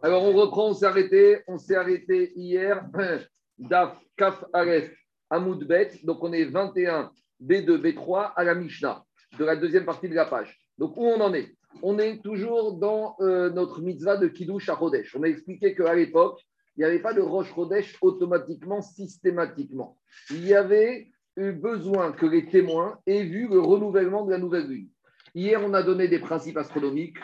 Alors, on reprend, on s'est arrêté, on s'est arrêté hier, Daf Kaf Aref Bet. Donc, on est 21 B2, B3 à la Mishnah, de la deuxième partie de la page. Donc, où on en est? On est toujours dans euh, notre mitzvah de Kiddush à Chodesh. On a expliqué qu'à l'époque, il n'y avait pas de Roche Chodesh automatiquement, systématiquement. Il y avait eu besoin que les témoins aient vu le renouvellement de la nouvelle lune. Hier, on a donné des principes astronomiques.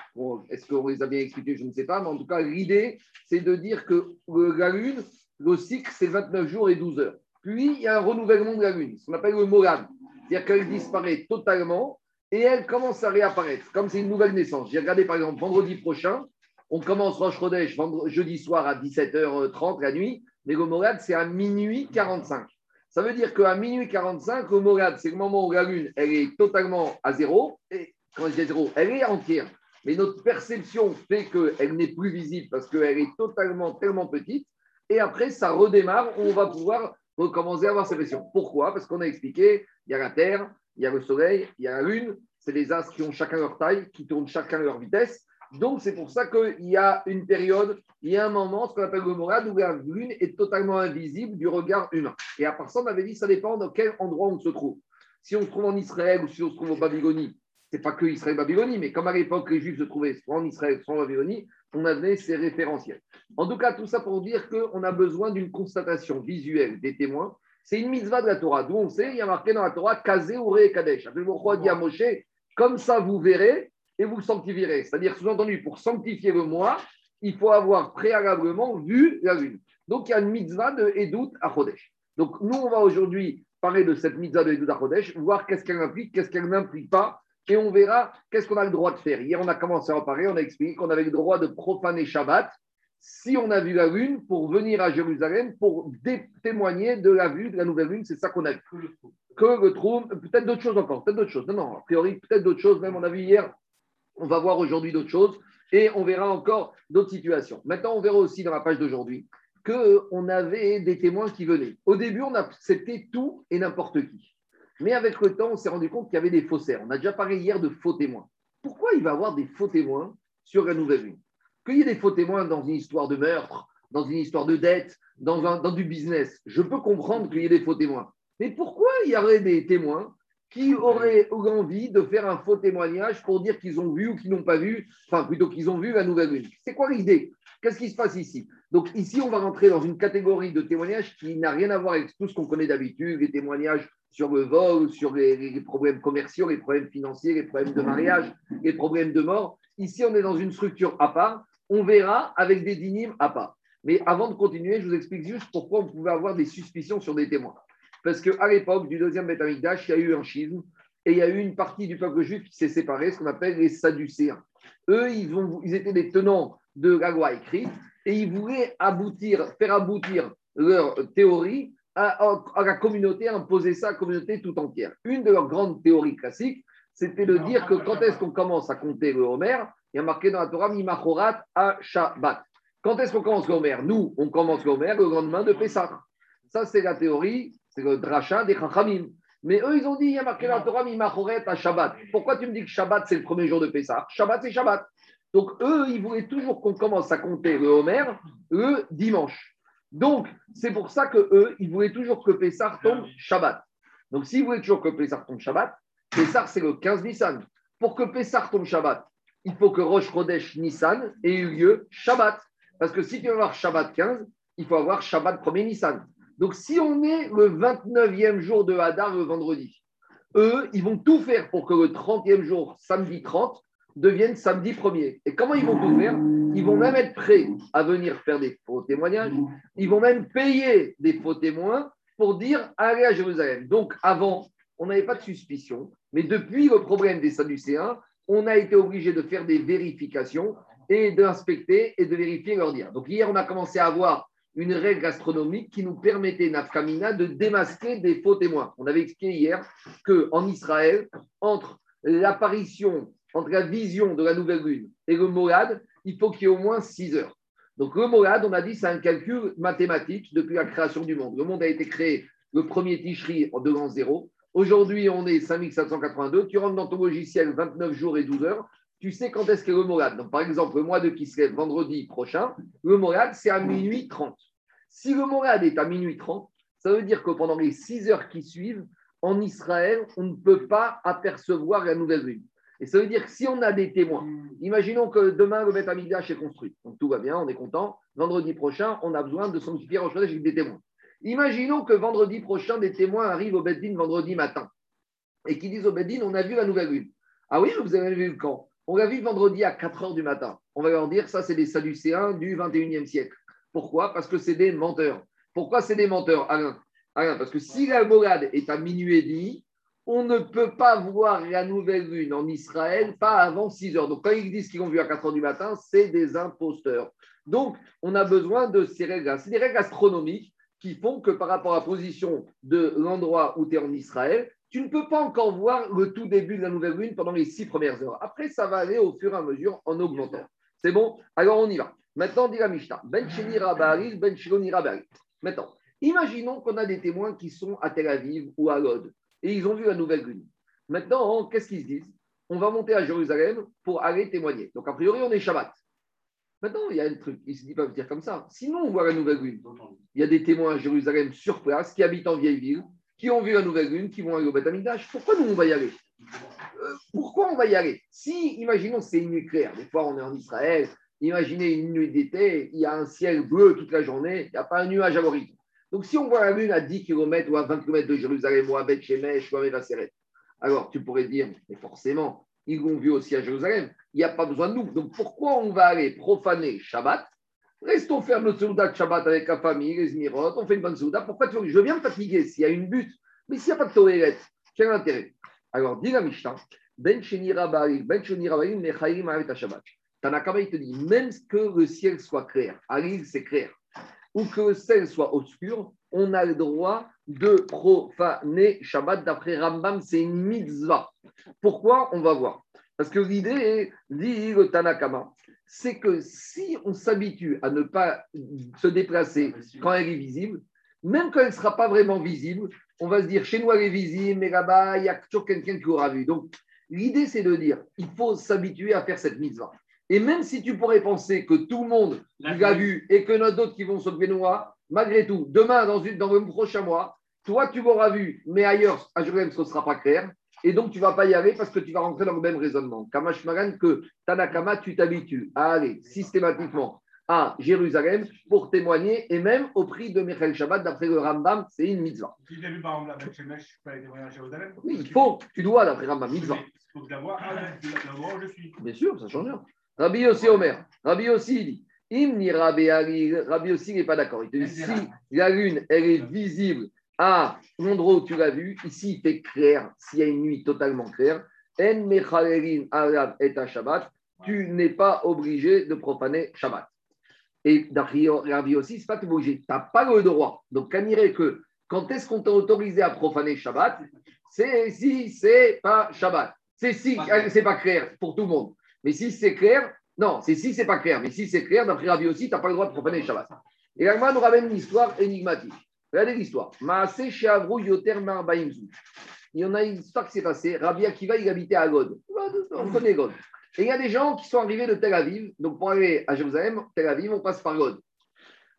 Est-ce qu'on les a bien expliqués Je ne sais pas. Mais en tout cas, l'idée, c'est de dire que la Lune, le cycle, c'est 29 jours et 12 heures. Puis, il y a un renouvellement de la Lune, ce qu'on appelle le Molad. C'est-à-dire qu'elle disparaît totalement et elle commence à réapparaître, comme c'est une nouvelle naissance. J'ai regardé, par exemple, vendredi prochain, on commence Roche Chodesh jeudi soir à 17h30 la nuit, mais le Molad, c'est à minuit 45. Ça veut dire qu'à minuit 45, le Molad, c'est le moment où la Lune, elle est totalement à zéro. Et quand je zéro, elle est entière, mais notre perception fait qu'elle n'est plus visible parce qu'elle est totalement, tellement petite. Et après, ça redémarre, on va pouvoir recommencer à avoir ces pressions. Pourquoi? Parce qu'on a expliqué, il y a la Terre, il y a le Soleil, il y a la Lune, c'est des astres qui ont chacun leur taille, qui tournent chacun leur vitesse. Donc, c'est pour ça qu'il y a une période, il y a un moment, ce qu'on appelle le morade, où la Lune est totalement invisible du regard humain. Et à part ça, on avait dit, ça dépend de quel endroit on se trouve. Si on se trouve en Israël ou si on se trouve au Babylonie, c'est pas que Israël-Babylonie, mais comme à l'époque, les Juifs se trouvaient soit en Israël, soit en Babylonie, on avait ces référentiels. En tout cas, tout ça pour dire qu'on a besoin d'une constatation visuelle des témoins. C'est une mitzvah de la Torah. D'où on sait, il y a marqué dans la Torah, Kazé ou Kadesh. Pourquoi dit à Moshe, comme ça vous verrez et vous sanctifierez. C'est-à-dire, sous-entendu, pour sanctifier le mois, il faut avoir préalablement vu la lune. Donc, il y a une mitzvah de Edout à Chodesh. Donc, nous, on va aujourd'hui parler de cette mitzvah de Edout à Chodesh, voir qu'est-ce qu'elle implique, qu'est-ce qu'elle n'implique pas et on verra qu'est-ce qu'on a le droit de faire. Hier, on a commencé à en parler, on a expliqué qu'on avait le droit de profaner Shabbat si on a vu la lune pour venir à Jérusalem pour témoigner de la vue de la nouvelle lune. C'est ça qu'on a vu. Que le trou, peut-être d'autres choses encore, peut-être d'autres choses. Non, non, a priori, peut-être d'autres choses. Même on a vu hier, on va voir aujourd'hui d'autres choses et on verra encore d'autres situations. Maintenant, on verra aussi dans la page d'aujourd'hui qu'on avait des témoins qui venaient. Au début, on acceptait tout et n'importe qui. Mais avec le temps, on s'est rendu compte qu'il y avait des faussaires. On a déjà parlé hier de faux témoins. Pourquoi il va y avoir des faux témoins sur la nouvelle lune Qu'il y ait des faux témoins dans une histoire de meurtre, dans une histoire de dette, dans, dans du business, je peux comprendre qu'il y ait des faux témoins. Mais pourquoi il y aurait des témoins qui auraient envie de faire un faux témoignage pour dire qu'ils ont vu ou qu'ils n'ont pas vu, enfin plutôt qu'ils ont vu la nouvelle lune C'est quoi l'idée? Qu'est-ce qui se passe ici? Donc ici, on va rentrer dans une catégorie de témoignages qui n'a rien à voir avec tout ce qu'on connaît d'habitude, les témoignages sur le vol, sur les, problèmes commerciaux, les problèmes financiers, les problèmes de mariage, les problèmes de mort. Ici, on est dans une structure à part. On verra avec des dynimes à part. Mais avant de continuer, je vous explique juste pourquoi on pouvait avoir des suspicions sur des témoins. Parce qu'à l'époque du deuxième Betamikdash, il y a eu un schisme et il y a eu une partie du peuple juif qui s'est séparée, ce qu'on appelle les Sadducéens. Eux, ils, ont, ils étaient des tenants de la loi écrite et ils voulaient aboutir, faire aboutir leur théorie à, la communauté, imposer ça à la communauté tout entière. Une de leurs grandes théories classiques, c'était de dire que quand est-ce qu'on commence à compter le Homer Il y a marqué dans la Torah, Mimachorat à Shabbat. Quand est-ce qu'on commence le Homer? Nous, on commence le Homer le lendemain de Pessah. Ça, c'est la théorie, c'est le dracha des Chachamim. Mais eux, ils ont dit, il y a marqué dans la Torah, Mimachoret à Shabbat. Pourquoi tu me dis que Shabbat, c'est le premier jour de Pessah? Shabbat, c'est Shabbat. Donc, eux, ils voulaient toujours qu'on commence à compter le Homer le dimanche. Donc, c'est pour ça que eux, ils voulaient toujours que Pessah tombe Shabbat. Donc, s'ils voulaient toujours que Pessah tombe Shabbat, Pessah, c'est le 15 Nissan. Pour que Pessah tombe Shabbat, il faut que Rosh Chodesh Nissan ait eu lieu Shabbat. Parce que si tu veux avoir Shabbat 15, il faut avoir Shabbat 1er Nissan. Donc, si on est le 29e jour de Hadar le vendredi, eux, ils vont tout faire pour que le 30e jour, samedi 30, devienne samedi 1er. Et comment ils vont tout faire Ils vont même être prêts à venir faire des faux témoignages. Ils vont même payer des faux témoins pour dire allez à Jérusalem. Donc avant, on n'avait pas de suspicion. Mais depuis le problème des Sadducéens, on a été obligé de faire des vérifications et d'inspecter et de vérifier leur dire. Donc hier, on a commencé à avoir une règle astronomique qui nous permettait, Nafkamina, de démasquer des faux témoins. On avait expliqué hier qu'en Israël, entre l'apparition entre la vision de la nouvelle lune et le molad, il faut qu'il y ait au moins 6 heures. Donc le molad, on a dit, c'est un calcul mathématique depuis la création du monde. Le monde a été créé le premier Tishri en 2 l'an 0. Aujourd'hui, on est 5782. Tu rentres dans ton logiciel 29 jours et 12 heures. tu sais quand est-ce qu'est le Morad. Donc, par exemple, le mois de Kislev, vendredi prochain, le Morad, c'est à minuit 30. Si le Morad est à minuit 30, ça veut dire que pendant les 6 heures qui suivent, en Israël, on ne peut pas apercevoir la nouvelle lune. Et ça veut dire que si on a des témoins, imaginons que demain le Beth Amigdash est construit, donc tout va bien, on est content. Vendredi prochain, on a besoin de sanctifier Rosh avec des témoins. Imaginons que vendredi prochain, des témoins arrivent au Beddin vendredi matin et qui disent au Beddin on a vu la nouvelle lune. Ah oui, vous avez vu quand? On l'a vu vendredi à 4 heures du matin. On va leur dire ça, c'est des Sadducéens du 21e siècle. Pourquoi? Parce que c'est des menteurs. Pourquoi c'est des menteurs, Alain Parce que si la morade est à minuit et demi, on ne peut pas voir la nouvelle lune en Israël pas avant 6 heures. Donc, quand ils disent qu'ils l'ont vu à 4 heures du matin, c'est des imposteurs. Donc, on a besoin de ces règles C'est des règles astronomiques qui font que par rapport à la position de l'endroit où tu es en Israël, tu ne peux pas encore voir le tout début de la nouvelle lune pendant les six premières heures. Après, ça va aller au fur et à mesure en augmentant. C'est bon? Alors, on y va. Maintenant, dit la Mishnah. Ben Ben Maintenant, imaginons qu'on a des témoins qui sont à Tel Aviv ou à Lod et ils ont vu la nouvelle lune. Maintenant, qu'est-ce qu'ils se disent? On va monter à Jérusalem pour aller témoigner. Donc, a priori, on est Shabbat. Maintenant, il y a un truc, ils ne peuvent dire comme ça. Sinon, on voit la nouvelle lune. Il y a des témoins à Jérusalem sur place qui habitent en vieille ville, qui ont vu la nouvelle lune, qui vont aller au Beth Pourquoi nous, on va y aller? Euh, Pourquoi on va y aller? Si, imaginons, c'est une nuit claire. Des fois, on est en Israël. Imaginez une nuit d'été, il y a un ciel bleu toute la journée, il n'y a pas un nuage à l'horizon. Donc, si on voit la lune à 10 km ou à 20 km de Jérusalem ou à Beth Shemesh ou à alors tu pourrais dire, mais forcément, ils l'ont vu aussi à Jérusalem. Il n'y a pas besoin de nous. Donc pourquoi on va aller profaner Shabbat? Restons faire notre souda de Shabbat avec la famille, les Zmirot, on fait une bonne souda. Pourquoi tu veux Je viens me fatiguer s'il y a une butte, mais s'il n'y a pas de Tohéret, quel intérêt? Alors, dit la Mishnah, Ben Sheni Ben Sheni Mechayim Shabbat. Tanakama, il te dit, même que le ciel soit clair, Aril, c'est clair, ou que le ciel soit obscur, on a le droit de profaner Shabbat. D'après Rambam, c'est une mitzvah. Pourquoi? On va voir. Parce que l'idée, dit le Tanakama, c'est que si on s'habitue à ne pas se déplacer quand elle est visible, même quand elle ne sera pas vraiment visible, on va se dire chez nous elle est visible, mais là-bas, il y a toujours quelqu'un qui l'aura vu. Donc, l'idée, c'est de dire il faut s'habituer à faire cette mitzvah. Et même si tu pourrais penser que tout le monde l'a vu et que a d'autres qui vont se noir, malgré tout, demain, dans, une, dans le prochain mois, toi, tu m'auras vu, mais ailleurs, à Jérusalem, ce ne sera pas clair. Et donc, tu ne vas pas y aller parce que tu vas rentrer dans le même raisonnement. Kamash Maran, que Tanakama, tu t'habitues à aller systématiquement à Jérusalem pour témoigner, et même au prix de Michael Shabbat, d'après le Rambam, c'est une mitzvah. Si tu as vu par exemple la Shemesh, je peux aller témoigner à Jérusalem Oui, il faut, tu dois, d'après Rambam, mitzvah. Il faut que ah, là, je suis. Bien sûr, ça change rien. Rabbi aussi, Omer, Rabbi aussi, dit Imni Rabbi Rabbi aussi n'est pas d'accord. Il te dit si la lune, elle est visible à l'endroit où tu l'as vu, ici il fait clair, s'il y a une nuit totalement claire, En Mechalerin Arab et Shabbat, tu n'es pas obligé de profaner Shabbat. Et Rabbi aussi, c'est pas que obligé, tu n'as pas le droit. Donc, quand que quand est-ce qu'on t'a autorisé à profaner Shabbat? C'est si c'est pas Shabbat. C'est si c'est pas clair pour tout le monde. Mais si c'est clair, non, c'est si c'est pas clair. Mais si c'est clair, d'après Rabbi aussi, tu n'as pas le droit de profaner Shabbat. Et là, nous ramène une histoire énigmatique. Regardez l'histoire. Il y en a une histoire qui s'est passée. Rabbi Akiva, il habitait à God. On connaît God. Et il y a des gens qui sont arrivés de Tel Aviv. Donc, pour aller à Jérusalem, Tel Aviv, on passe par God.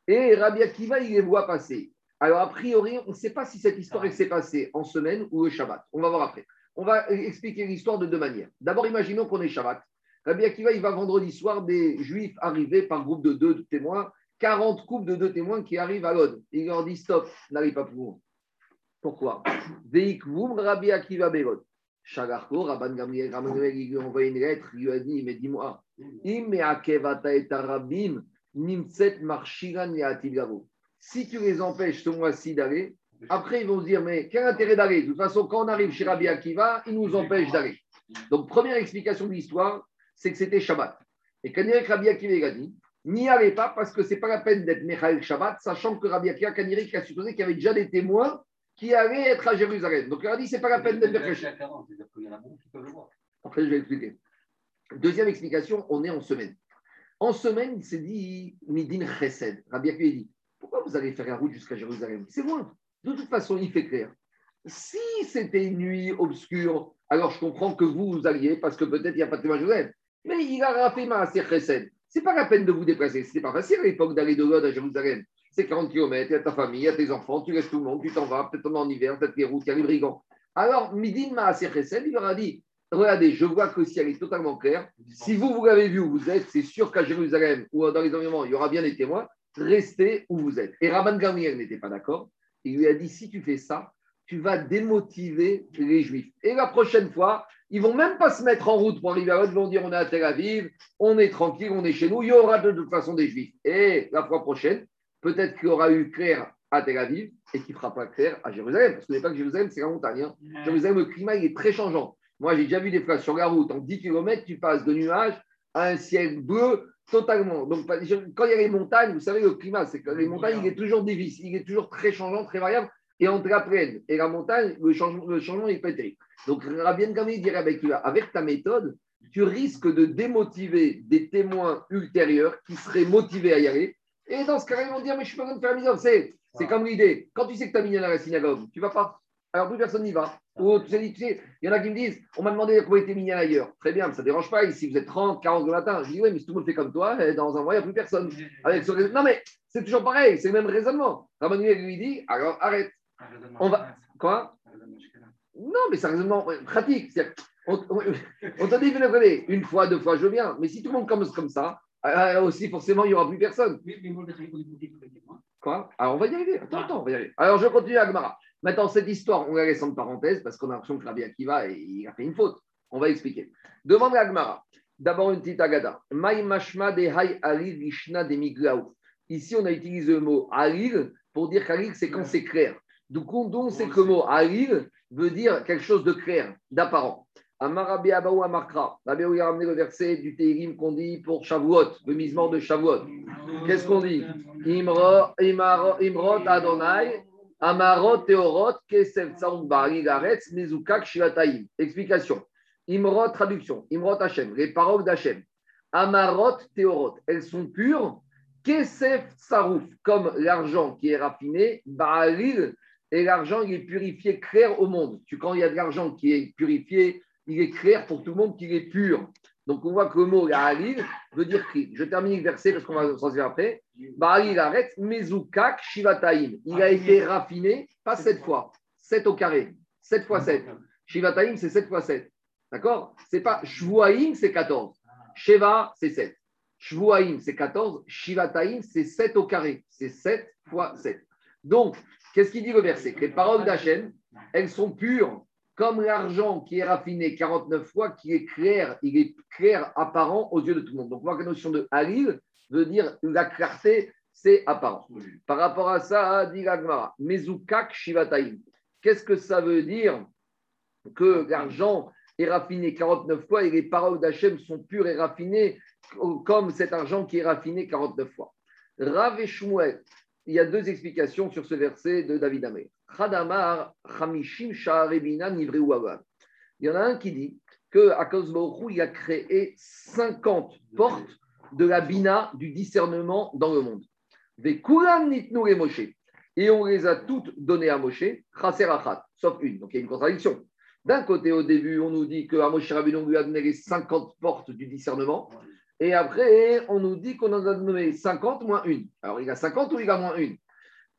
Et Rabbi Akiva, il les voit passer. Alors, a priori, on ne sait pas si cette histoire s'est passée en semaine ou au Shabbat. On va voir après. On va expliquer l'histoire de deux manières. D'abord, imaginons qu'on est Shabbat. Rabbi Akiva, il va vendredi soir des Juifs arrivés par groupe de deux témoins 40 couples de deux témoins qui arrivent à l'Ode. Il leur dit stop, n'arrive pas pour vous. Pourquoi? Rabbi Akiva Berod. Shagarko, Rabban Gamliel, il lui a envoyé une lettre, il lui a dit, mais dis-moi, si tu les empêches ce mois-ci d'aller, après ils vont se dire, mais quel intérêt d'aller? De toute façon, quand on arrive chez Rabbi Akiva, il nous empêche d'aller. Donc, première explication de l'histoire, c'est que c'était Shabbat. Et quand Rabbi Akiva a dit, n'y allez pas parce que ce n'est pas la peine d'être Mechael Shabbat, sachant que Rabbi Akiva Kaniri a supposé qu'il y avait déjà des témoins qui allaient être à Jérusalem. Donc il a dit c'est pas la peine d'être Mechael Après, je vais expliquer. Deuxième explication, on est en semaine. En semaine, il s'est dit Midin Chesed. Rabbi Akiva dit pourquoi vous allez faire la route jusqu'à Jérusalem? C'est loin. De toute façon, il fait clair. Si c'était une nuit obscure, alors je comprends que vous, vous alliez parce que peut-être il n'y a pas de témoin Jérusalem. Mais il a fait Maaser Chesed. C'est pas la peine de vous déplacer. C'était pas facile à l'époque d'aller de Lod à Jérusalem. C'est 40 km, il y a ta famille, il y a tes enfants, tu laisses tout le monde, tu t'en vas, peut-être en hiver, peut-être les routes, il y a les brigands. Alors, Midin Maaser Chesed, il leur a dit Regardez, je vois que le ciel est totalement clair. Si vous, vous l'avez vu où vous êtes, c'est sûr qu'à Jérusalem ou dans les environnements, il y aura bien des témoins. Restez où vous êtes. Et Rabban Gamliel n'était pas d'accord. Il lui a dit si tu fais ça, tu vas démotiver les Juifs. Et la prochaine fois, ils vont même pas se mettre en route pour arriver à l'autre, ils vont dire on est à Tel Aviv, on est tranquille, on est chez nous, il y aura de toute façon des Juifs. Et la fois prochaine, peut-être qu'il y aura eu clair à Tel Aviv et qu'il ne fera pas clair à Jérusalem. Parce que n'est pas que Jérusalem, c'est la montagne. Hein. Jérusalem, le climat, il est très changeant. Moi, j'ai déjà vu des fois sur la route, en 10 km, tu passes de nuages à un ciel bleu totalement. Donc, quand il y a les montagnes, vous savez, le climat, c'est que les montagnes, il est toujours difficile, il est toujours très changeant, très variable. Et entre la plaine et la montagne, le changement, le changement est pété. Donc, Rabien Gamé dirait avec, avec ta méthode, tu risques de démotiver des témoins ultérieurs qui seraient motivés à y aller. Et dans ce cas-là, ils vont dire Mais je suis pas besoin de faire mise C'est, c'est comme l'idée. Quand tu sais que tu as mis à la synagogue, tu vas pas. Alors plus personne n'y va. Ou tu sais, tu sais, il y en a qui me disent On m'a demandé comment était mignon ailleurs. Très bien, ça ne dérange pas. Ici, vous êtes 30, 40 le matin. Je dis Oui, mais si tout le monde fait comme toi, eh, dans un mois, il n'y a plus personne. Avec Non, mais c'est toujours pareil, c'est le même raisonnement. Rabbanuel lui dit Alors arrête. On va. Quoi Non, mais c'est un raisonnement pratique. On, on, on t'a dit, une fois, deux fois, je bien. Mais si tout le monde commence comme ça, euh, aussi, forcément, il n'y aura plus personne. Quoi? Alors, on va y arriver. Attends, attends, on va y arriver. Alors, je continue à Gmara. Maintenant, cette histoire, on la laisse en parenthèse parce qu'on a l'impression que Rabbi Akiva, il a fait une faute. On va expliquer. Demande à Gmara. D'abord, une petite agada. Mashma de hay alil vishna de. Ici, on a utilisé le mot alil pour dire qu'alil, c'est quand c'est clair. Donc, on sait que le mot alil veut dire quelque chose de clair, d'apparent. Amarabi Abaou Amakra. Rabbi a ramené le verset du Teirim qu'on dit pour Shavuot, le misement de Shavuot. Qu'est-ce qu'on dit? Imrot Adonai Amarot Teorot, Kesef Tsaoum Garetz, Mezukak Shivataim. Explication. Imrot, traduction. Imrot Hashem, les paroles d'Hachem. Amarot Teorot, elles sont pures. Kesef Sarouf, comme l'argent qui est raffiné. Ba'alil, et l'argent, il est purifié, clair au monde. Tu, quand il y a de l'argent qui est purifié, il est clair pour tout le monde qu'il est pur. Donc on voit que le mot Alil veut dire cri. Je termine le verset parce qu'on va s'en dire après. Ba'alil arrête, Mezukak Shivataim. Il a été raffiné, pas 7 fois, 7 au carré, 7 fois 7. Shivataim, c'est 7 fois 7. D'accord? C'est pas Shvuaim, c'est 14. Sheva, c'est 7. Shvuaim, c'est 14. Shivataim, c'est 7 au carré. C'est 7 fois 7. Donc, qu'est-ce qu'il dit le verset Que les paroles d'Hachem, elles sont pures comme l'argent qui est raffiné 49 fois, qui est clair, il est clair, apparent aux yeux de tout le monde. Donc, la notion de halil veut dire la clarté, c'est apparent. Par rapport à ça, dit l'agmara, mezukak shivataim. Qu'est-ce que ça veut dire que l'argent est raffiné 49 fois et les paroles d'Hachem sont pures et raffinées comme cet argent qui est raffiné 49 fois? Rav et Shmuel, il y a deux explications sur ce verset de David Hamishim Il y en a un qui dit que Akos il a créé 50 portes de la bina du discernement dans le monde. Et on les a toutes données à Moshe, sauf une. Donc il y a une contradiction. D'un côté, au début, on nous dit que à Moshe Rabbeinu lui a donné les 50 portes du discernement. Et après, on nous dit qu'on en a donné 50 moins une. Alors, il a 50 ou il a moins une?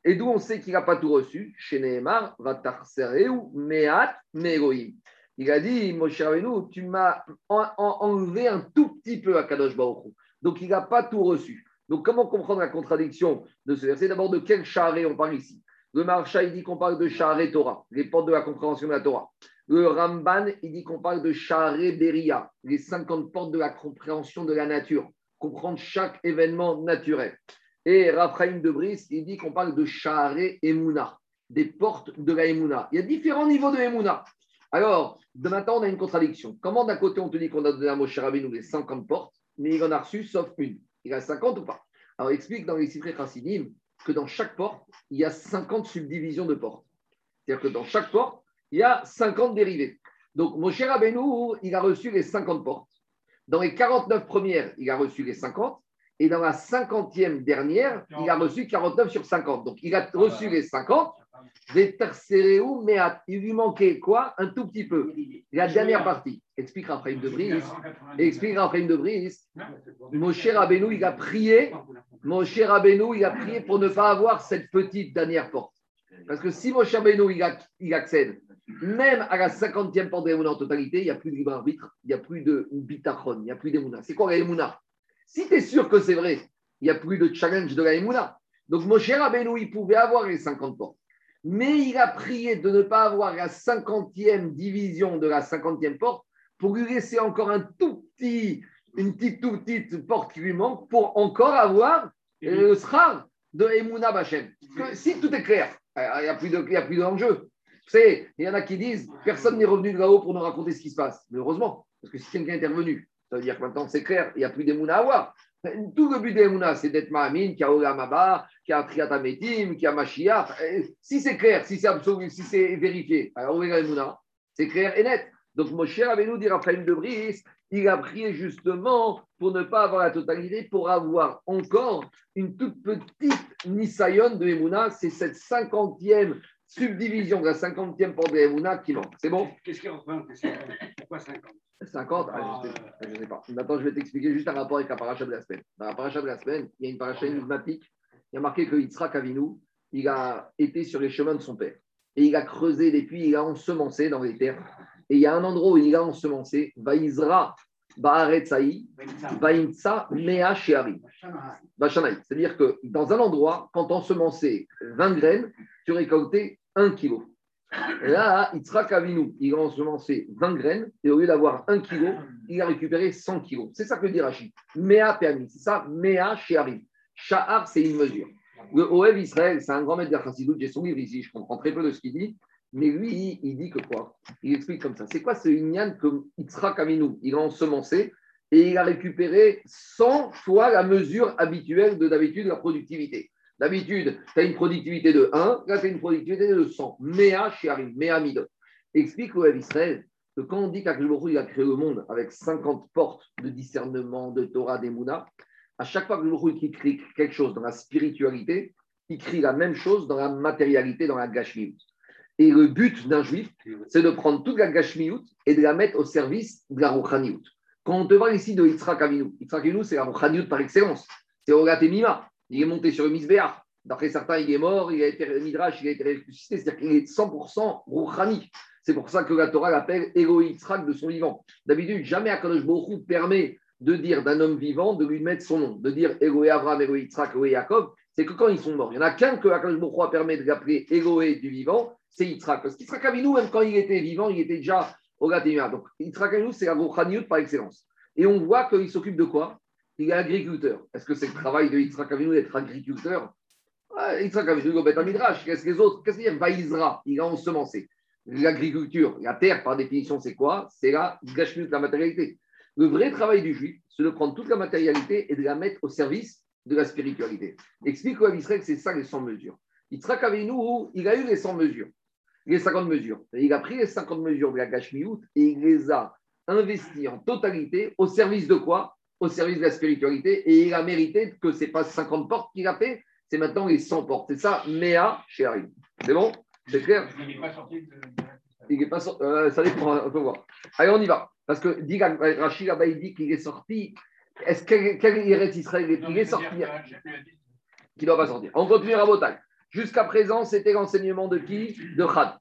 Et d'où on sait qu'il n'a pas tout reçu? Chez Nehemar, ou Meat, Meroïm. Il a dit, Moshe Rabbeinu, tu m'as enlevé un tout petit peu à Kadosh Baruch Donc, il n'a pas tout reçu. Donc, comment comprendre la contradiction de ce verset? D'abord, de quel charret on parle ici? Le Marcha, il dit qu'on parle de charret Torah, les portes de la compréhension de la Torah. Le Ramban, il dit qu'on parle de Share Beria, les 50 portes de la compréhension de la nature, comprendre chaque événement naturel. Et Raphaïm de Brice, il dit qu'on parle de Share Emouna, des portes de la Emouna. Il y a différents niveaux de Emouna. Alors, de maintenant, on a une contradiction. Comment d'un côté, on te dit qu'on a donné à Moshe Rabbeinu les 50 portes, mais il en a reçu sauf une Il a 50 ou pas? Alors, explique dans les Sifré Chassidim que dans chaque porte, il y a 50 subdivisions de portes. C'est-à-dire que dans chaque porte, il y a 50 dérivés. Donc, mon cher Rabbeinu, il a reçu les 50 portes. Dans les 49 premières, il a reçu les 50. Et dans la 50e dernière, il a reçu 49 sur 50. Donc, il a reçu les 50 Vetersereu meat. Il lui manquait quoi? Un tout petit peu. La dernière partie. Explique Raphaël de. Explique Raphaël de Brice. Moshe Rabbeinu, il a prié. Moshe Rabbeinu, il a prié pour ne pas avoir cette petite dernière porte. Parce que si Moshe Rabbeinu, il, il accède, même à la cinquantième porte de l'Emouna en totalité, il n'y a plus de libre arbitre, il n'y a plus de bitachon, il n'y a plus d'Emouna. C'est quoi la Emouna? Si tu es sûr que c'est vrai, il n'y a plus de challenge de la Emouna. Donc Moshe Rabbeinu, il pouvait avoir les 50 portes. Mais il a prié de ne pas avoir la cinquantième division de la cinquantième porte pour lui laisser encore un tout petit, une petite, tout petite porte qui lui manque pour encore avoir le srar de Emouna Bachem. Si tout est clair, il n'y a plus d'enjeu. Savez, il y en a qui disent personne n'est revenu de là-haut pour nous raconter ce qui se passe. Mais heureusement, parce que si quelqu'un est intervenu, ça veut dire que maintenant c'est clair, il n'y a plus d'Emouna à avoir. Tout le but d'Emouna, c'est d'être Mahamine, qui a Olam Abba, qui a Triatametim, qui a Mashiach. Si c'est clair, si c'est absolu, si c'est vérifié, alors on Emouna, c'est clair et net. Donc, Moshe Rabbeinu dit Raphaël de Brice, il a prié justement pour ne pas avoir la totalité, pour avoir encore une toute petite Nisayon de Emouna. C'est cette cinquantième subdivision de la cinquantième porte de Emouna qui manque. C'est bon? Qu'est-ce qui représente les 50 Pourquoi 50 50 ah, je, sais, je sais pas. Maintenant, je vais t'expliquer juste un rapport avec la paracha de la semaine. Dans la paracha de la semaine, il y a une paracha énigmatique. Il y a marqué que Yitzhak Avinu, il a été sur les chemins de son père. Et il a creusé des puits, il a ensemencé dans les terres. Et il y a un endroit où il a ensemencé, Vaïzra, Baaretsaï, Vaïntsa, Mea Sheari. C'est-à-dire que dans un endroit, quand on semençait 20 graines, tu récoltais 1 kilo. Là, Yitzhak Avinu, il a ensemencé 20 graines et au lieu d'avoir 1 kilo, il a récupéré 100 kilos. C'est ça que dit Rachid. Mea permis, c'est ça, Mea Shearim. Sha'ar, c'est une mesure. Le Oev Israël, c'est un grand maître de la j'ai son livre ici, je comprends très peu de ce qu'il dit, mais lui, il dit que quoi? Il explique comme ça. C'est quoi ce Inyan que Yitzhak Avinu, il a ensemencé et il a récupéré 100 fois la mesure habituelle de d'habitude de la productivité. D'habitude, tu as une productivité de 1, là tu as une productivité de 100. Mea Shearim, Mea Midot. Explique au Israël que quand on dit qu'Akhlborou, il a créé le monde avec 50 portes de discernement, de Torah, d'Emouna, à chaque fois que il crée quelque chose dans la spiritualité, il crée la même chose dans la matérialité, dans la gashmiut. Et le but d'un juif, c'est de prendre toute la gashmiut et de la mettre au service de la rouchaniut. Quand on te parle ici de Yitzhak Avinu, Yitzhak Avinu, c'est la rouchaniut par excellence. C'est Ogat et Mima. Il est monté sur le Misbéach. D'après certains, il est mort, il a été Midrash, il a été ressuscité, c'est-à-dire qu'il est 100% rouchani. C'est pour ça que la Torah l'appelle Ego Yitzhak de son vivant. D'habitude, jamais Akadosh Hu permet de dire d'un homme vivant, de lui mettre son nom, de dire Egoé Abraham, Egoé Yitzhak, Egoé Jacob, c'est que quand ils sont morts. Il n'y en a qu'un que Akadosh Hu permet de l'appeler Egoé du vivant, c'est Yitzhak. Parce qu'Yitzhak Avinu, même quand il était vivant, il était déjà au Gatémia. Donc Yitzhak Avinu, c'est la par excellence. Et on voit qu'il s'occupe de quoi? Il est agriculteur. Est-ce que c'est le travail de Yitzhak Avinu d'être agriculteur? Ah, Yitzhak Avinu, il va Midrash. Qu'est-ce que les autres? Qu'est-ce qu'il dit Vaïzra, il a ensemencé. L'agriculture, la terre, par définition, c'est quoi? C'est la gashmut, la matérialité. Le vrai travail du juif, c'est de prendre toute la matérialité et de la mettre au service de la spiritualité. Explique à Israël que c'est ça les 100 mesures. Yitzhak Avinu, il a eu les 100 mesures, les 50 mesures. Et il a pris les 50 mesures de la gashmiout et il les a investies en totalité au service de quoi? Au service de la spiritualité. Et il a mérité que ce n'est pas 50 portes qu'il a fait, c'est maintenant les 100 portes. C'est ça, Méa chez Harim. C'est bon? C'est clair? Il n'est pas sorti de. il est pas sorti, euh, ça dépend, on peut voir. Allez, on y va. Parce que dit, Rachid là-bas, il dit qu'il est sorti. Est-ce quel, quel Israël? Est- il est sorti Qui ne doit pas sortir. On continue à Botaï. Jusqu'à présent, c'était l'enseignement de qui? De Chad.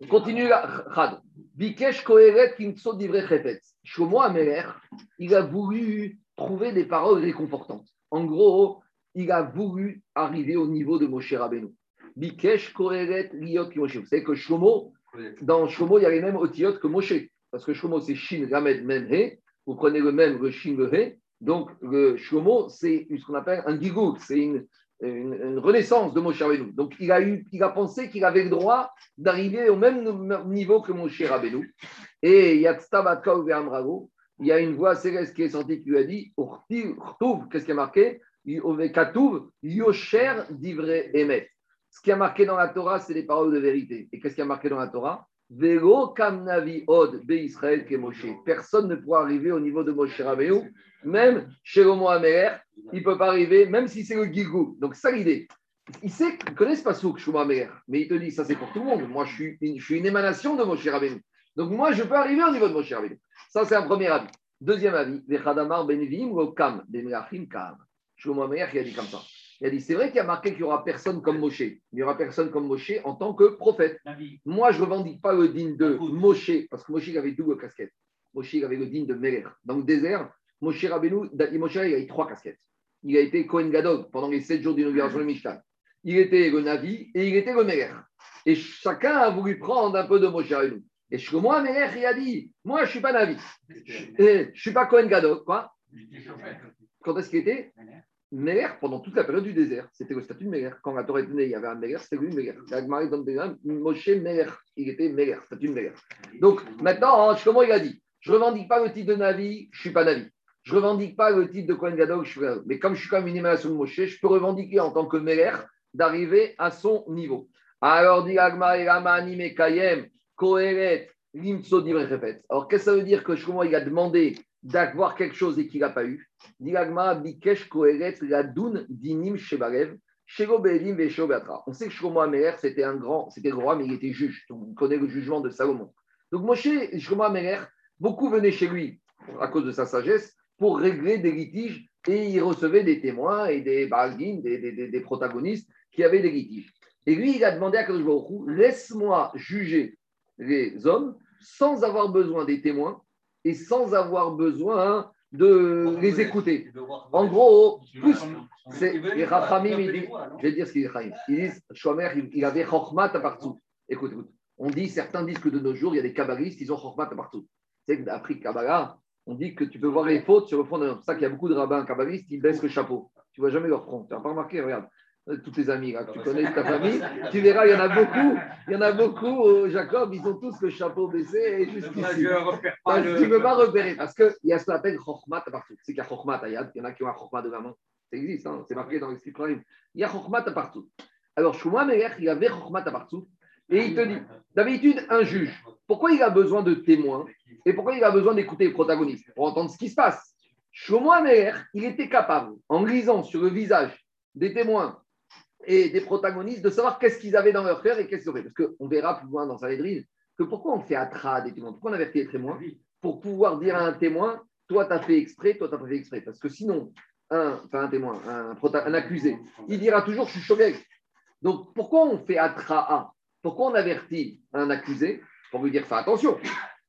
On continue à Chad. Bikesh Kohelet Divrei Chefetz. Shlomo Ameler, il a voulu trouver des paroles réconfortantes. En gros, il a voulu arriver au niveau de Moshe Rabbeinu. Bikesh Kohelet Liot Moshe. Vous savez que Shlomo, dans Shlomo, il y a les mêmes otiotes que Moshe. Parce que Shlomo, c'est Shin, Lamed, Mem, He. Vous prenez le même, le Shin, le He. Donc, le Shlomo, c'est ce qu'on appelle un gigout. C'est une, une, renaissance de Moshe Rabbeinu. Donc, il a, eu, il a pensé qu'il avait le droit d'arriver au même niveau que Moshe Rabbeinu. Et il y a une voix céleste qui est sortie qui lui a dit qu'est-ce qui a marqué? Yosher Divre Emet. Ce qui a marqué dans la Torah, c'est les paroles de vérité. Et qu'est-ce qui a marqué dans la Torah? Od. Personne ne pourra arriver au niveau de Moshe Rabbeinu, même chez Amer, il ne peut pas arriver, même si c'est le Gilgou. Donc, ça l'idée. il sait, il connaît ce pasouk, Shlomo Meler, mais il te dit, ça c'est pour tout le monde. Moi, je suis, une, émanation de Moshe Rabbeinu. Donc moi, je peux arriver au niveau de Moshe Rabbeinu. Ça, c'est un premier avis. Deuxième avis, Vechadamar ben Vim, Kam, ben Kam. A dit comme ça. Il a dit, c'est vrai qu'il y a marqué qu'il n'y aura personne comme Moshe. Il n'y aura personne comme Moshe en tant que prophète. Moi, je ne revendique pas le digne de Moshe, parce que Moshe avait double casquette. Moshe avait le digne de Meler. Dans le désert, Moshe Rabbeinu, Moshe il a eu trois casquettes. Il a été Kohen Gadol pendant les sept jours d'inauguration du Mishkan. Il était le Navi et il était le Meler. Et chacun a voulu prendre un peu de Moshe Rabbeinu. Et moi, Meler, il a dit, moi, je ne suis pas Navi. Je ne suis pas Kohen Gadol. Quoi? Quand est-ce qu'il était? Meler, pendant toute la période du désert, c'était le statut de Meler. Quand la Torah était née, il y avait un Meler, c'était lui Meler. Moshe Meler, il était Meler, statut de Meler. Donc maintenant, comment il a dit? Je ne revendique pas le titre de Navi, je ne suis pas Navi. Je ne revendique pas le titre de Kohen Gadol, je suis Gadol. Mais comme je suis comme une émanation de Moshe, je peux revendiquer en tant que Meler d'arriver à son niveau. Alors, dit Agma Anime Kayem, Kohelet, Limtso Alors, qu'est-ce que ça veut dire que Shlomo il a demandé d'avoir quelque chose et qu'il n'a pas eu Dilagma Bikesh Kohelet Ladoun Dinim Shebarev, On sait que Shlomo Améler, c'était un grand, c'était le roi, mais il était juge. Donc, vous connaissez le jugement de Salomon. Donc, Moshe, Shlomo Améler, beaucoup venaient chez lui à cause de sa sagesse pour régler des litiges et il recevait des témoins et des bargains, des, des, des, protagonistes qui avaient des litiges. Et lui, il a demandé à Kadosh laisse-moi juger les hommes sans avoir besoin des témoins et sans avoir besoin de les écouter. En gros, plus, c'est les Rachamim, je vais dire ce qu'ils disent. Ils disent, Shomer, il avait Chokhmat à partout. Écoute, écoute. On dit, certains disent que de nos jours, il y a des kabbalistes, ils ont Chokhmat à partout. C'est d'après Kabbalah, on dit que tu peux voir les fautes sur le front d'un homme. C'est ça qu'il y a beaucoup de rabbins kabbalistes qui baissent le chapeau. Tu ne vois jamais leur front. Tu n'as pas remarqué, regarde. Euh, tous tes amis là, que tu connais ta famille, tu verras, il y en a beaucoup, il y en a beaucoup, Jacob, ils ont tous le chapeau baissé et. Tu ne peux pas repérer parce qu'il y a ce qu'on appelle Chokhmat partout. C'est qu'il y a Chokhmat il y en a qui ont un Chokhmat de la main. Ça existe, hein, c'est marqué dans les. Il y a Chokhmat partout. Alors, Shuma Meler, il avait Chokhmat partout et il te dit d'habitude, un juge, pourquoi il a besoin de témoins et pourquoi il a besoin d'écouter les protagonistes Pour entendre ce qui se passe? Shuma Meler, il était capable, en lisant sur le visage des témoins et des protagonistes de savoir qu'est-ce qu'ils avaient dans leur cœur et qu'est-ce qu'ils avaient. Parce qu'on verra plus loin dans sa lettrine que pourquoi on fait atra des témoins Pourquoi on avertit les témoins Pour pouvoir dire à un témoin, toi, tu as fait exprès, toi, tu n'as pas fait exprès. Parce que sinon, un, enfin un témoin, un, un, accusé, il dira toujours, je suis choqué. Donc, pourquoi on fait atra Pourquoi on avertit un accusé Pour lui dire, fais attention.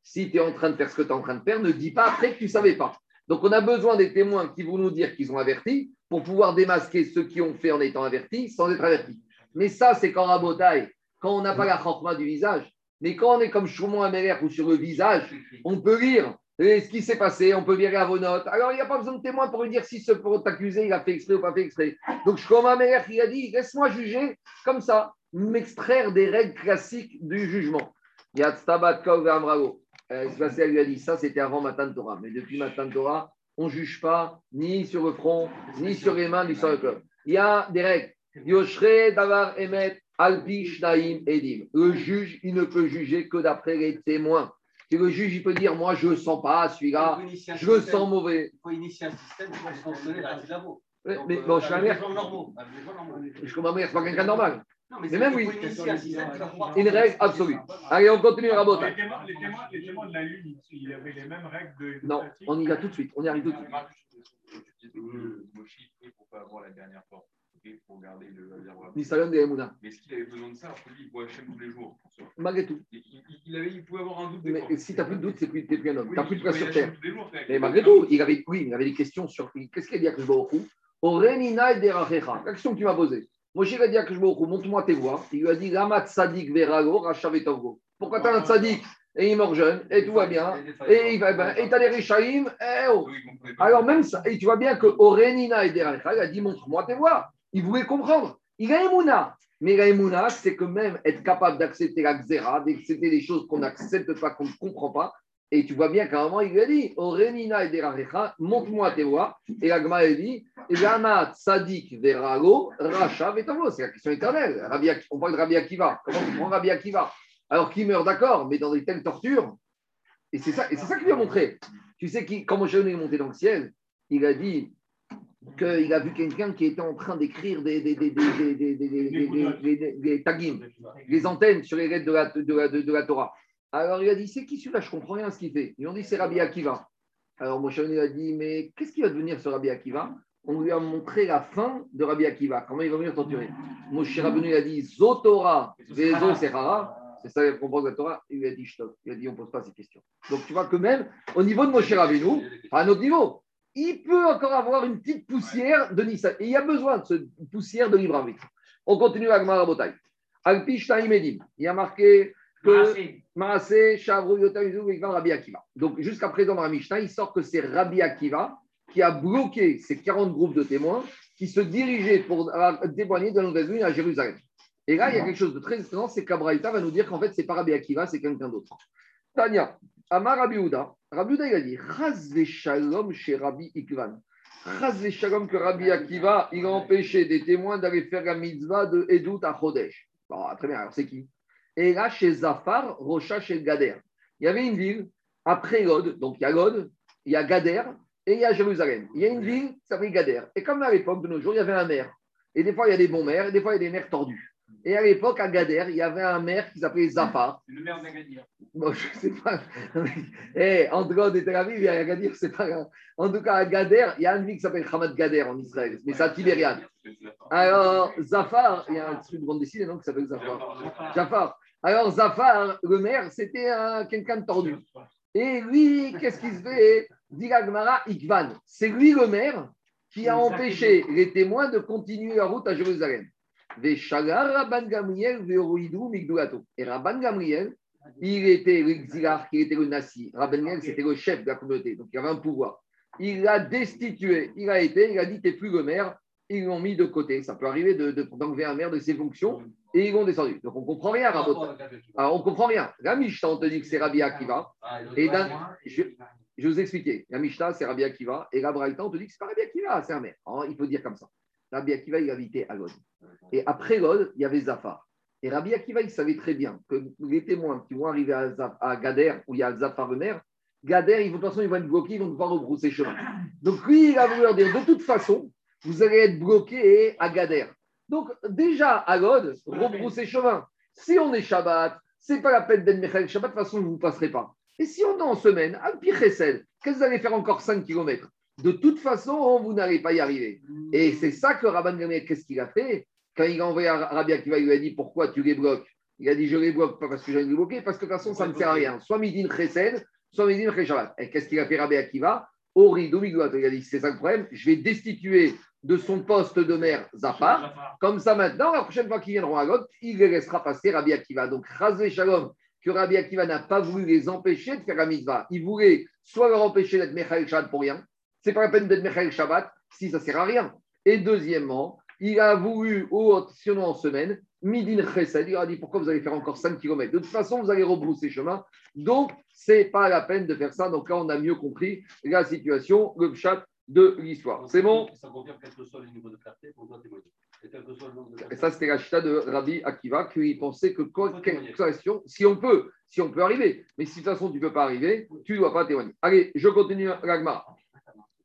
Si tu es en train de faire ce que tu es en train de faire, ne dis pas après que tu ne savais pas. Donc, on a besoin des témoins qui vont nous dire qu'ils ont averti pour pouvoir démasquer ceux qui ont fait en étant avertis sans être avertis. Mais ça, c'est quand rabotaille, quand on n'a pas la chorma du visage. Mais quand on est comme Choumon Améler ou sur le visage, on peut lire ce qui s'est passé, on peut virer à vos notes. Alors, il n'y a pas besoin de témoin pour lui dire si ce accusé, il a fait exprès ou pas fait exprès. Donc, Choumon Améler, il a dit laisse-moi juger comme ça, m'extraire des règles classiques du jugement. Yad Stabat Amrago. Euh, elle lui a dit ça, c'était avant Matan Torah. Mais depuis Matan Torah, on ne juge pas ni sur le front, ni sur les mains, ni sur le corps. Il y a des règles. Yoshre Davar Emet Alpi Naim Edim. Le juge, il ne peut juger que d'après les témoins. Et le juge, il peut dire Moi, je ne sens pas celui-là, je le sens mauvais. Il faut initier un système pour sanctionner la mais, mais bon, je suis un mère. Je suis un mère, c'est pas quelqu'un normal. Non, mais, même oui. Une règle absolue. Allez, on continue à raboter. Les témoins, les, témoins, les témoins de la Lune, ils avaient les mêmes règles de. Non, on y va tout de suite. On y arrive tout de suite. Moshi pour pas avoir la dernière porte. Pour garder le Nisayon de Emouna. Mais est-ce qu'il avait besoin de ça alors qu'il voit Hachem tous les jours Malgré tout. Il, il, avait, il pouvait avoir un doute. Mais si tu n'as plus de doute, c'est que tu n'es plus un homme. tu n'as plus de place sur terre. Mais malgré tout, il avait, oui, il avait des questions sur. Qu'est-ce qu'il a dit à Kishbaoku Orenina et Derachecha. La question que tu m'as posée. Moshe a dit à Kishbaoku, montre-moi tes voix. Il lui a dit Ramat Sadik Verago, Rachavetovgo. Pourquoi tu as un Sadik et il meurt jeune, et tout va bien, et il va bien, et tu as les Rishaïm, et oh. Alors même ça, et tu vois bien que Orenina et Derachecha, il a dit montre-moi tes voix. Il voulait comprendre. Il a Emouna. Mais la Emouna, c'est que même être capable d'accepter la Xéra, d'accepter les choses qu'on n'accepte pas, qu'on ne comprend pas. Et tu vois bien qu'à un moment, il lui a dit Orenina et Derarecha, montre-moi tes voix. Et la Gma, elle dit Lama Tzadik Verago, Racha Vetamo. C'est la question éternelle. on parle de Rabbi Akiva. Comment tu prends Rabbi Akiva Alors qu'il meurt, d'accord, mais dans des telles tortures. Et c'est ça, ça qu'il lui a montré. Tu sais, qui, quand Moshe est monté dans le ciel, il a dit qu'il a vu quelqu'un qui était en train d'écrire des, des, des, antennes sur les lettres de la Torah. Alors il a dit, c'est qui celui-là? Je comprends rien à ce qu'il fait. Ils ont dit, c'est Rabbi Akiva. Alors Moshe Rabbeinu a dit, mais qu'est-ce qui va devenir ce Rabbi Akiva? On lui a montré la fin de Rabbi Akiva, comment il va venir torturer? Moshe Rabbeinu a dit, Zotora, Vezo Serara. C'est ça qu'on propose la Torah. Il lui a dit, stop. Il a dit, on ne pose pas ces questions. Donc tu vois que même au niveau de Moshe Rabbeinu, à un autre niveau, il peut encore avoir une petite poussière de Nissan. Et il y a besoin de cette poussière de libre arbitre. On continue avec Marabotai. Alpish Taïmedim. Il y a marqué que. Donc jusqu'à présent dans la Mishnah, il sort que c'est Rabbi Akiva qui a bloqué ces 40 groupes de témoins qui se dirigeaient pour témoigner de l'Angleterre à Jérusalem. Et là, il y a quelque chose de très étonnant, c'est qu'Abraïta va nous dire qu'en fait, c'est pas Rabbi Akiva, c'est quelqu'un d'autre. Tania, Amar Rabbi Houda, Rabbi Houda, il a dit Razve Shalom chez Rabbi Ikvan. Razve Shalom que Rabbi Akiva, il a empêché des témoins d'aller faire la mitzvah de Edout à Chodesh. Bon, très bien, alors c'est qui? Et là, chez Zafar, Rocha chez Gader. Il y avait une ville après Lod, donc il y a Lod, il y a Gader et il y a Jérusalem. Il y a une ville qui s'appelle Gader. Et comme à l'époque de nos jours, il y avait un maire. Et des fois, il y a des bons maires, et des fois, il y a des maires tordus. Et à l'époque, à Gader, il y avait un maire qui s'appelait Zafar. Le maire d'Agadir. Bon, je sais pas. Eh, entre God et Tel Aviv, il y a rien à dire, c'est pas grave. En tout cas, à Gader, il y a une ville qui s'appelle Hamad Gader en Israël, mais c'est à Tibériade. Alors, Zafar, il y a un truc de bande dessinée non, qui s'appelle Zafar. Jafar. Alors, Zafar, le maire, c'était un- quelqu'un de tordu. Et lui, qu'est-ce qu'il se fait Gemara, Ikvan. C'est lui le maire qui a empêché les témoins de continuer la route à Jérusalem. Et Rabban Gamriel, il était l'exilar, qui était le Nassi. Rabban Gamriel, c'était le chef de la communauté, donc il avait un pouvoir. Il l'a destitué, il a été, il a dit, t'es plus le maire, ils l'ont mis de côté. Ça peut arriver de- de- d'enlever un maire de ses fonctions et ils l'ont descendu. Donc on ne comprend rien, Rabot. Alors on ne comprend rien. La Mishnah, on te dit que c'est Rabbi Akiva. Et dans- je, je vais vous expliquer. La Mishnah, c'est Rabbi Akiva. Et la Braïta, on te dit que c'est pas Rabbi Akiva, c'est un maire. Alors, il faut dire comme ça. Rabbi Akiva, il habitait à Lod. Et après Lod, il y avait Zafar. Et Rabbi Akiva, il savait très bien que les témoins qui vont arriver à, Zaf- à Gader, où il y a Zafar le maire, Gader, ils vont, de toute façon, ils vont être bloqués, ils vont devoir rebrousser chemin. Donc lui, il a voulu leur dire, de toute façon, vous allez être bloqués à Gader. Donc déjà, à Lod, rebrousser chemin. Si on est Shabbat, c'est pas la peine d'être Mechel Shabbat, de toute façon, vous ne passerez pas. Et si on est en semaine, à pire qu'est-ce que vous allez faire encore 5 km De toute façon, vous n'allez pas y arriver. Et c'est ça que Rabban Gamliel, qu'est-ce qu'il a fait? Quand il a envoyé à Rabbi Akiva, il lui a dit Pourquoi tu les bloques? Il a dit Je les bloque pas parce que j'ai les bloquer, parce que de toute façon, ça ne sert à rien. Soit Midin Chesed, soit Midin Cheshabat. Et qu'est-ce qu'il a fait Rabbi Akiva? Ori, Domigouat. Il a dit C'est ça le problème, je vais destituer de son poste de maire Zafar. Comme ça, maintenant, la prochaine fois qu'ils viendront à Lot, il les laissera passer Rabbi Akiva. Donc, Razé Shalom, que Rabbi Akiva n'a pas voulu les empêcher de faire la mitzvah. Il voulait soit leur empêcher d'être Mechael Shabbat pour rien, c'est pas la peine d'être Mechael Shabbat si ça sert à rien. Et deuxièmement, il a voulu, au sinon en semaine, Midin Chesed, il a dit pourquoi vous allez faire encore 5 km De toute façon, vous allez rebrousser chemin. Donc, c'est pas la peine de faire ça. Donc là, on a mieux compris la situation, le chat de l'histoire. C'est bon Ça confirme quel que soit le niveau de clarté pour témoigner. Et ça, c'était la chita de Rabbi Akiva, qui pensait que quelle situation, si on peut, si on peut arriver, mais si de toute façon tu ne peux pas arriver, tu ne dois pas témoigner. Allez, je continue l'agma.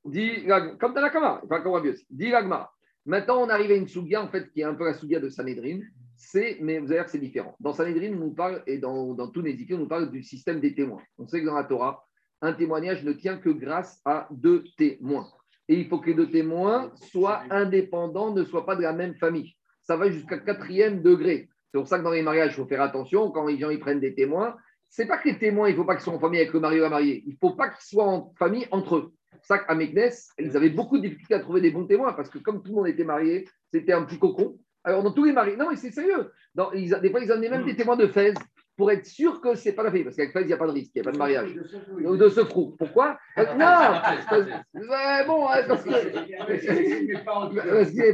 Comme dans la Kama, pas comme Rabbi aussi. Dis l'agma. Maintenant, on arrive à une sougia, en fait, qui est un peu la sougia de Sanhedrin. C'est, mais vous allez voir que c'est différent. Dans Sanhedrin, on nous parle, et dans, dans tous les écrits, on nous parle du système des témoins. On sait que dans la Torah, un témoignage ne tient que grâce à deux témoins. Et il faut que les deux témoins soient indépendants, ne soient pas de la même famille. Ça va jusqu'à quatrième degré. C'est pour ça que dans les mariages, il faut faire attention. Quand les gens ils prennent des témoins, c'est pas que les témoins, il ne faut pas qu'ils soient en famille avec le mari ou la mariée. Il ne faut pas qu'ils soient en famille entre eux. C'est pour ça qu'à Meknes, ils avaient beaucoup de difficultés à trouver des bons témoins parce que comme tout le monde était marié, c'était un petit cocon. Alors dans tous les mariés, non, mais c'est sérieux. Dans- ils- des fois, ils amenaient même des témoins de Fès pour être sûr que c'est pas la famille. Parce qu'avec Fès, il n'y a pas de risque, il n'y a pas de mariage. De ce frou. Pourquoi? Euh, Non parce- ouais, Bon, parce que.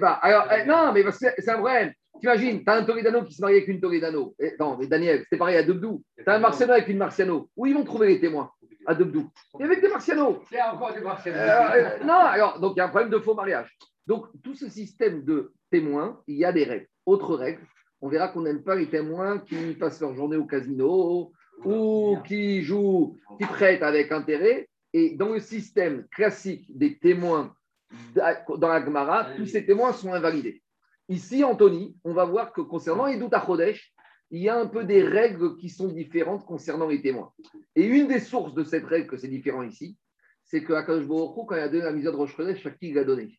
Pas. Alors, euh, non, mais parce que c'est un problème. T'imagines, t'as un Toledano qui se marie avec une Toledano. Et, non, mais Daniel, c'était pareil à Debdou. T'as un Marciano avec une Marciano. Où ils vont trouver les témoins? À Debdou. Et avec des Marciano. Il y a encore des marchés. Euh, euh, non, alors, donc il y a un problème de faux mariage. Donc, tout ce système de témoins, il y a des règles. Autre règle, on verra qu'on n'aime pas les témoins qui passent leur journée au casino ou qui jouent, qui prêtent avec intérêt. Et dans le système classique des témoins dans la Gemara, tous ces témoins sont invalidés. Ici, Anthony, on va voir que concernant Edut Chodesh, il y a un peu des règles qui sont différentes concernant les témoins. Et une des sources de cette règle que c'est différent ici, c'est que Akadosh Baruch quand il a donné la mise de Rosh Chodesh, chaque qui il a donné?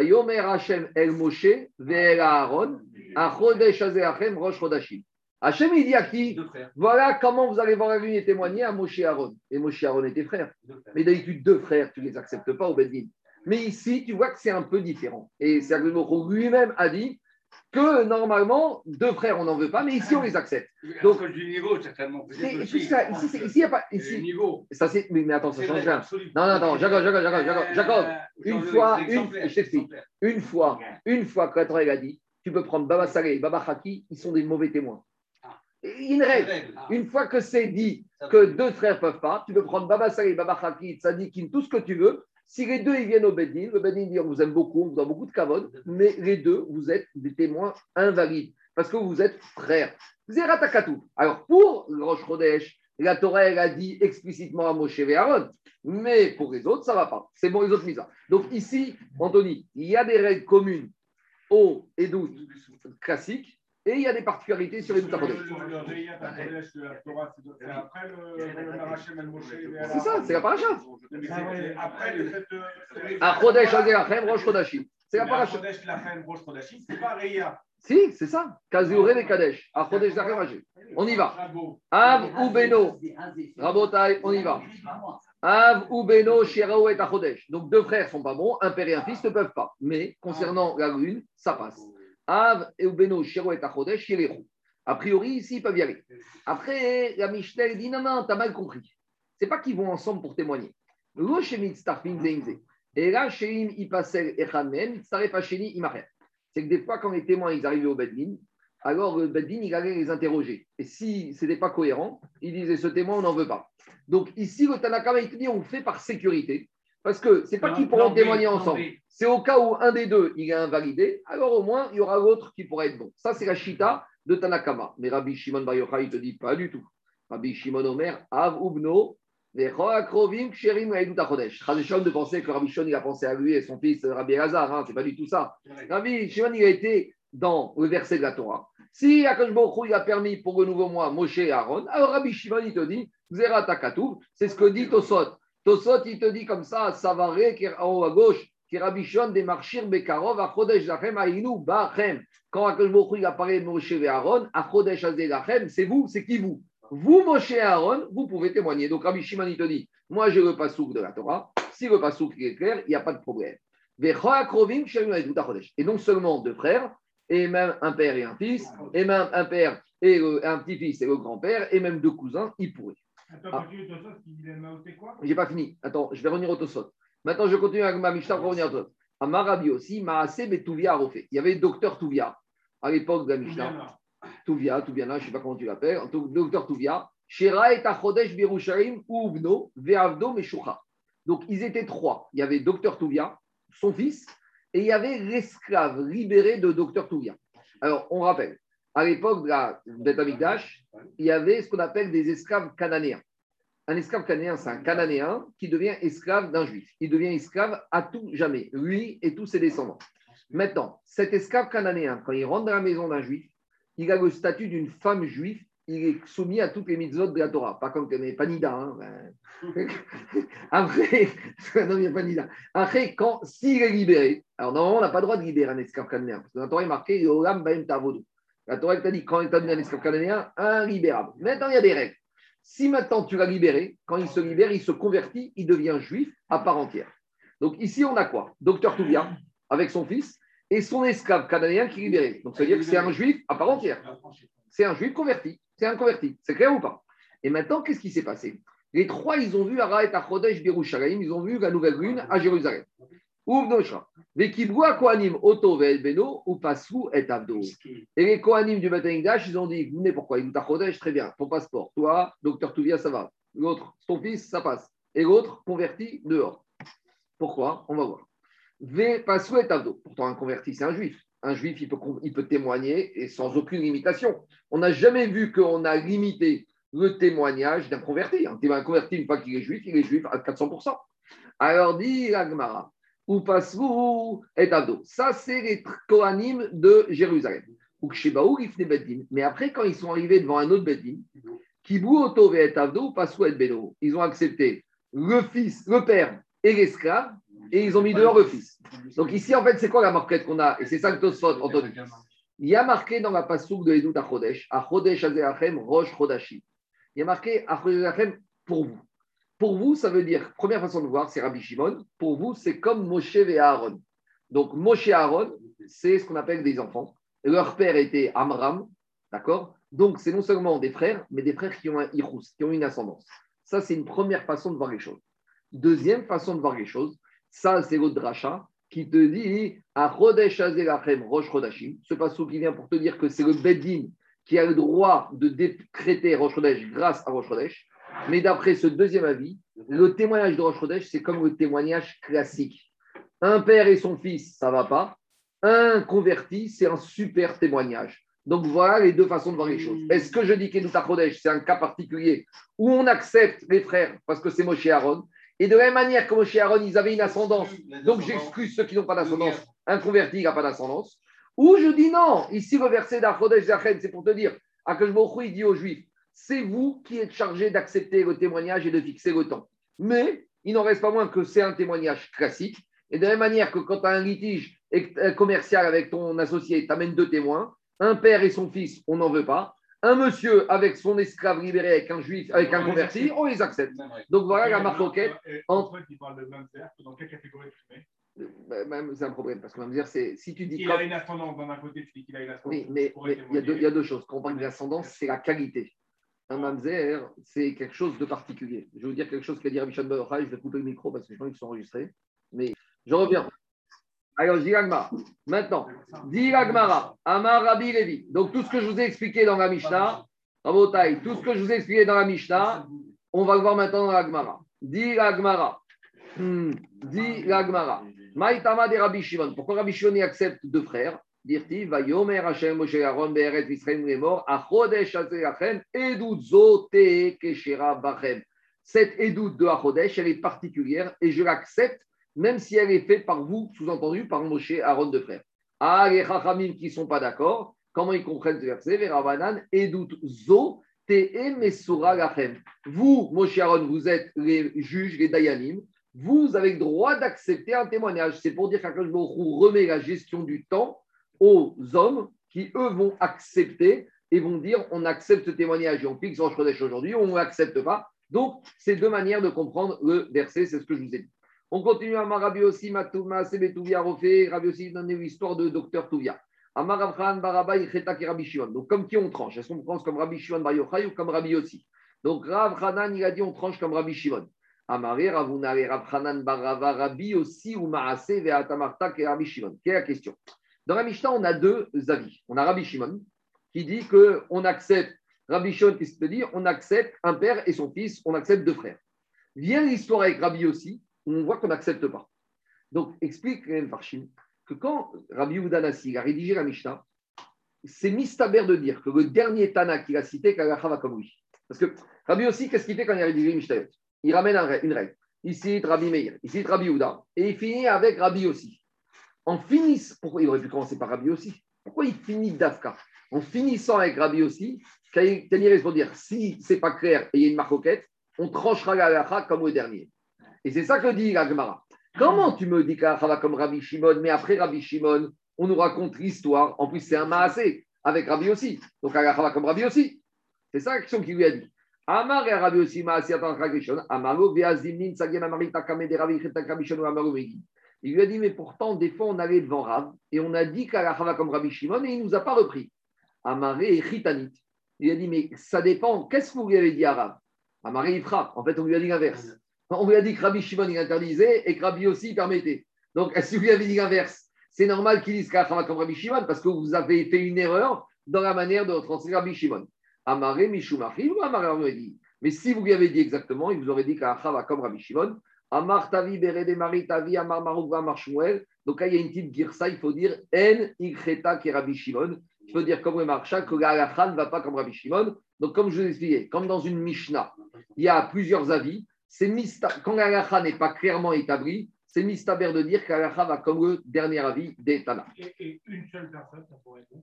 Yomer Hashem El Moshe ve'el Aaron, Achodesh Azeachem Rosh Chodashim. Hachem, il dit à qui Voilà comment vous allez voir la lune et témoigner à Moshe et Aaron. Et Moshe et Aaron étaient frères. Mais d'habitude, deux frères, tu ne les acceptes pas au Bedin. Mais ici, tu vois que c'est un peu différent. Et Sergei lui-même a dit que normalement, deux frères, on n'en veut pas, mais ici, on les accepte. Donc, du niveau, certainement. Ici, il n'y a pas. Ici, niveau. Ça, c'est, mais, attends, ça change rien. Non, non, non, Jacob, Jacob, Jacob, Jacob, Une fois, une, je t'explique. Une fois, une fois que la Torah a dit, tu peux prendre Baba Saleh et Baba Haki, ils sont des mauvais témoins. Ah. Une règle. Ah. Une fois que c'est dit que deux frères ne peuvent pas, tu peux prendre Baba Saleh, Baba Haki, Tzadikin, tout ce que tu veux, si les deux ils viennent au Bedin, le Bedin dit on vous aime beaucoup, on vous donne beaucoup de cavode, mais les deux, vous êtes des témoins invalides parce que vous êtes frères. Alors pour le Rosh Chodesh, la Torah elle a dit explicitement à Moshe et Aaron, mais pour les autres, ça ne va pas. C'est bon, les autres misas. Donc ici, Anthony, il y a des règles communes au et classiques et il y a des particularités sur les doutes C'est ça, c'est la paracha. Après le fait de. C'est la paracha. C'est pas Reya. Si, c'est ça. Kazeure et Kadesh. Achodesh Lachem, On y va. Av ou Beno. Rabotai, on y va. Av ou Beno, Shirao et Achodesh. Donc deux frères sont pas bons, un père et un fils ne peuvent pas. Mais concernant la lune, ça passe. Av et Ubeno, Shiro et Achodesh, A priori, ici, ils peuvent y aller. Après, la Mishnah dit non, non, t'as mal compris. C'est pas qu'ils vont ensemble pour témoigner. Et là, Sheim, il passait Echanen, C'est que des fois, quand les témoins ils arrivaient au Bedlin, alors le Bedlin, il allait les interroger. Et si ce n'était pas cohérent, il disait ce témoin, on n'en veut pas. Donc ici, le Tanakama, il te dit on fait par sécurité. Parce que c'est pas qu'ils pourront témoigner ensemble. C'est au cas où un des deux il est invalidé, alors au moins il y aura l'autre qui pourrait être bon. Ça, c'est la chita de Tanakama. Mais Rabbi Shimon Bar Yochai, te dit pas du tout. Rabbi Shimon Omer, Av Ubno, Sherim de penser que Rabbi Shimon il a pensé à lui et son fils Rabbi Hazar, hein, c'est pas du tout ça. Rabbi Shimon il a été dans le verset de la Torah. Si Akash il a permis pour le nouveau mois Moshe et Aaron, alors Rabbi Shimon il te dit Zera Takatouv, c'est ce que dit Tosot. Tosot, il te dit comme ça, Savaré, en haut à gauche, qui rabichonne des marchir Bekarov, à Chodesh Lachem, Aïnou, Bachem. Quand Akashbokhu il a parlé de Moshe Aaron, à Chodesh Lachem, c'est vous, c'est qui vous? Vous, Moshe Aaron, vous pouvez témoigner. Donc Rabbi Shimon, il te dit, moi j'ai le pasouk de la Torah, si le pasouk est clair, il n'y a pas de problème. Et non seulement deux frères, et même un père et un fils, et même un père et un petit-fils et le grand-père, et même deux cousins, ils pourraient. Attends, ah. J'ai pas fini. Attends, je vais revenir au Tosot. Maintenant, je continue avec ma Mishnah pour revenir au Tosot. À Marabi aussi, Maase Touvia refait. Il y avait docteur Touvia à l'époque de la Mishnah. Touvia, Touvia, je ne sais pas comment tu l'appelles. Docteur Touvia. Shera et Achodesh Birusharim Ubno Veavdo Meshucha. Donc, ils étaient trois. Il y avait docteur Touvia, son fils, et il y avait l'esclave libéré de docteur Touvia. Alors, on rappelle, à l'époque de la Amikdash, il y avait ce qu'on appelle des esclaves cananéens. Un esclave cananéen, c'est un cananéen qui devient esclave d'un juif. Il devient esclave à tout jamais, lui et tous ses descendants. Maintenant, cet esclave cananéen, quand il rentre dans la maison d'un juif, il a le statut d'une femme juive, il est soumis à toutes les mitzvot de la Torah. Pas comme mais pas Nida. Hein, ben. Après, non, il n'y a pas Nida. Après, quand, s'il est libéré, alors normalement, on n'a pas le droit de libérer un esclave cananéen, parce que dans la Torah est marqué Olam Baem Tavodo. La Torah t'a dit quand il t'a donné un esclave cananéen, libérable. Maintenant, il y a des règles. Si maintenant tu l'as libéré, quand il se libère, il se convertit, il devient juif à part entière. Donc ici, on a quoi? Docteur Toubia, avec son fils, et son esclave cananéen qui est libéré. Donc ça veut dire que c'est un juif à part entière. C'est un juif converti. C'est un converti. C'est clair ou pas? Et maintenant, qu'est-ce qui s'est passé? Les trois, ils ont vu Ara et Achodesh ils ont vu la nouvelle lune à Jérusalem. Et les Kohanim du Batanigdash, ils ont dit Vous venez pourquoi? Il Chodesh, très bien, ton passeport. Toi, docteur Touvia, ça va. L'autre, ton fils, ça passe. Et l'autre, converti, dehors. Pourquoi? On va voir. Passou et Pourtant, un converti, c'est un juif. Un juif, il peut, il peut témoigner et sans aucune limitation. On n'a jamais vu qu'on a limité le témoignage d'un converti. Un converti, une fois qu'il est juif, il est juif à 400%. Alors dit Agmara ou et Avdo. Ça, c'est les Kohanim de Jérusalem. Ou. Mais après, quand ils sont arrivés devant un autre Beddin, Kibou Oto et Avdo, Pasrou et Beno, ils ont accepté le fils, le père et l'esclave, et ils ont mis dehors le fils. Donc ici, en fait, c'est quoi la marquette qu'on a? Et c'est ça que Tosfot, Anthony. Il y a marqué dans la pasouk de Edut à Chodesh, à Chodesh Rosh Chodashi. Il y a marqué à Chodesh pour vous. Pour vous, ça veut dire, première façon de voir, c'est Rabbi Shimon. Pour vous, c'est comme Moshe et Aaron. Donc Moshe et Aaron, c'est ce qu'on appelle des enfants. Leur père était Amram, d'accord? Donc c'est non seulement des frères, mais des frères qui ont un irous, qui ont une ascendance. Ça, c'est une première façon de voir les choses. Deuxième façon de voir les choses, ça, c'est l'autre dracha qui te dit à Chodesh Azerachem Rosh Chodashim. Ce passage qui vient pour te dire que c'est le Beddin qui a le droit de décréter Rosh Chodesh grâce à Rosh Chodesh. Mais d'après ce deuxième avis, le témoignage de Rosh Chodesh, c'est comme le témoignage classique. Un père et son fils, ça va pas. Un converti, c'est un super témoignage. Donc voilà les deux façons de voir les choses. Est-ce que je dis qu'Edouta Chodesh, c'est un cas particulier où on accepte les frères parce que c'est Moshe Aaron? Et de la même manière que Moshe Aaron, ils avaient une ascendance. Donc j'excuse ceux qui n'ont pas d'ascendance. Un converti, il n'a pas d'ascendance. Ou je dis non. Ici, le verset d'Achodesh Zachem, c'est pour te dire, Akashbochou, il dit aux Juifs, c'est vous qui êtes chargés d'accepter le témoignage et de fixer le temps. Mais il n'en reste pas moins que c'est un témoignage classique. Et de la même manière que quand tu as un litige commercial avec ton associé, tu amènes deux témoins, un père et son fils, on n'en veut pas un monsieur avec son esclave libéré, avec un juif, avec un converti, on les accepte. Donc voilà la marque enquête. Entre... Il parle de même dans quelle catégorie tu mets? Bah, c'est un problème parce qu'on va me dire, c'est si tu dis. Il a une ascendance d'un côté, tu dis qu'il a une ascendance. Oui, mais il y, y, a deux choses. Quand on parle d'ascendance, c'est la qualité. Mamzer, c'est quelque chose de particulier. Je vais vous dire quelque chose qu'a dit Rabbi Je vais couper le micro parce que je pense qu'ils sont enregistrés. Mais je reviens. Alors, dis Maintenant, dit Agmara, Amar Rabbi Levi. Donc, tout ce que je vous ai expliqué dans la Mishnah, Rabotai, tout ce que je vous ai expliqué dans la Mishnah, on va le voir maintenant dans l'Agmara. Dit l'Agmara. Hmm. Dit l'Agmara. Maïtama de Rabbi Shimon. Pourquoi Rabbi Shimon accepte deux frères? Dirti, va Yomer Hashem Moshe Aaron Be'eret Israël Remor, Achodesh Keshera Bachem. Cette Edut de Achodesh, elle est particulière et je l'accepte même si elle est faite par vous, sous-entendu par Moshe, Aaron de frère. Ah, les Chachamim qui ne sont pas d'accord, comment ils comprennent ce verset? Verabanan, Edut Zo. Vous, Moshe Aaron, vous êtes les juges, les Dayanim, vous avez le droit d'accepter un témoignage. C'est pour dire qu'Akash remet la gestion du temps aux hommes qui, eux, vont accepter et vont dire on accepte ce témoignage et on fixe Rosh aujourd'hui, on ne l'accepte pas. Donc, c'est deux manières de comprendre le verset, c'est ce que je vous ai dit. On continue à Marabi aussi, Matouma, Sebetouvia, Rofé, Rabi aussi, donne l'histoire de docteur Touvia. Amarabkhan, Barabaï, Chetak et Rabbi Shimon. Donc, comme qui on tranche? Est-ce qu'on tranche comme Rabbi Shimon Bar Yochai ou comme Rabbi aussi Donc, Rav Hanan, il a dit on tranche comme Rabbi Shimon. Amaré, Ravunare, Rav Hanan, Barava, Rabbi aussi ou Maase, Veatamartak et Rabbi Shimon. Quelle est la question? Dans la Mishnah, on a deux avis. On a Rabbi Shimon qui dit qu'on accepte, Rabbi Shimon qui se dit on accepte un père et son fils, on accepte deux frères. Vient l'histoire avec Rabbi aussi on voit qu'on n'accepte pas. Donc, explique Farshim que quand Rabbi Udanasi a rédigé la Mishnah, c'est mistaber de dire que le dernier Tana qu'il a cité, Kagacha va comme. Parce que Rabbi aussi, qu'est-ce qu'il fait quand il a rédigé la Mishnah? Il ramène une règle. Il cite Rabbi Meir, il cite Rabbi Uda, et il finit avec Rabbi aussi. En finissant, pourquoi il aurait pu commencer par Rabbi aussi Pourquoi il finit d'Afka? En finissant avec Rabbi aussi, Kanye pour dire si c'est pas clair et il y a une marque on tranchera la comme le dernier. Et c'est ça que dit la Gemara. Comment tu me dis va comme Rabbi Shimon, mais après Rabbi Shimon, on nous raconte l'histoire. En plus, c'est un maasé avec Rabbi aussi. Donc, va comme Rabbi aussi. C'est ça la question qu'il lui a dit. Amar et Rabbi aussi, maasé. Amaro, Veazimnin, Sagem, Amarita, Kamede, Rabbi Shimon, Amaro, Il lui a dit, mais pourtant, des fois, on allait devant Rav et on a dit va comme Rabbi Shimon et il ne nous a pas repris. Amaré et Chitanit. Il a dit, mais ça dépend. Qu'est-ce que vous lui avez dit à Rav? Amaré, il frappe. En fait, on lui a dit l'inverse. On lui a dit que Rabbi Shimon il interdisait et que Rabbi aussi permettait. Donc, si vous lui avez dit l'inverse, c'est normal qu'il dise Kachama comme Rabbi Shimon parce que vous avez fait une erreur dans la manière de transmettre Rabbi Shimon. Amaré Mishumachi ou Amaré dit. Mais si vous lui avez dit exactement, il vous aurait dit Kachama comme Rabbi Shimon. Amar Tavi Berede Mari Tavi Amar Marouk Amar Shmuel. Donc là, il y a une petite girsa, il faut dire En Ikreta qui Rabbi Shimon. Il faut dire comme le marcha que la ne va pas comme Rabbi Shimon. Donc, comme je vous ai expliqué, comme dans une Mishnah, il y a plusieurs avis c'est quand la n'est pas clairement établie, c'est mistaber de dire qu'Alacha va comme le dernier avis des Tana. Et, et une seule personne, ça pourrait être.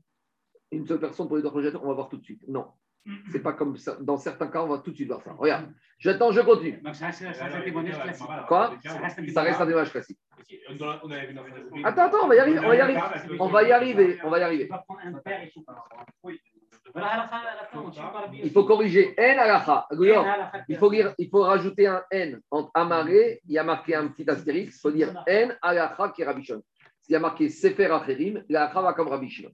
Une seule personne pour les deux projets, on va voir tout de suite. Non, c'est pas comme ça. Dans certains cas, on va tout de suite voir ça. Regarde, j'attends, je continue. Donc ça reste, ça reste un témoignage classique. Quoi Ça reste un Attends, attends, on va y arriver, on va y arriver. On va y arriver, on va y la la la. Il faut corriger N la fin, Il faut, lire, il faut rajouter un N entre Amaré, il y a marqué un petit astérix, il faut dire N Alacha qui Shimon. S'il y a marqué Sefer Acherim, l'Alacha va comme Shimon.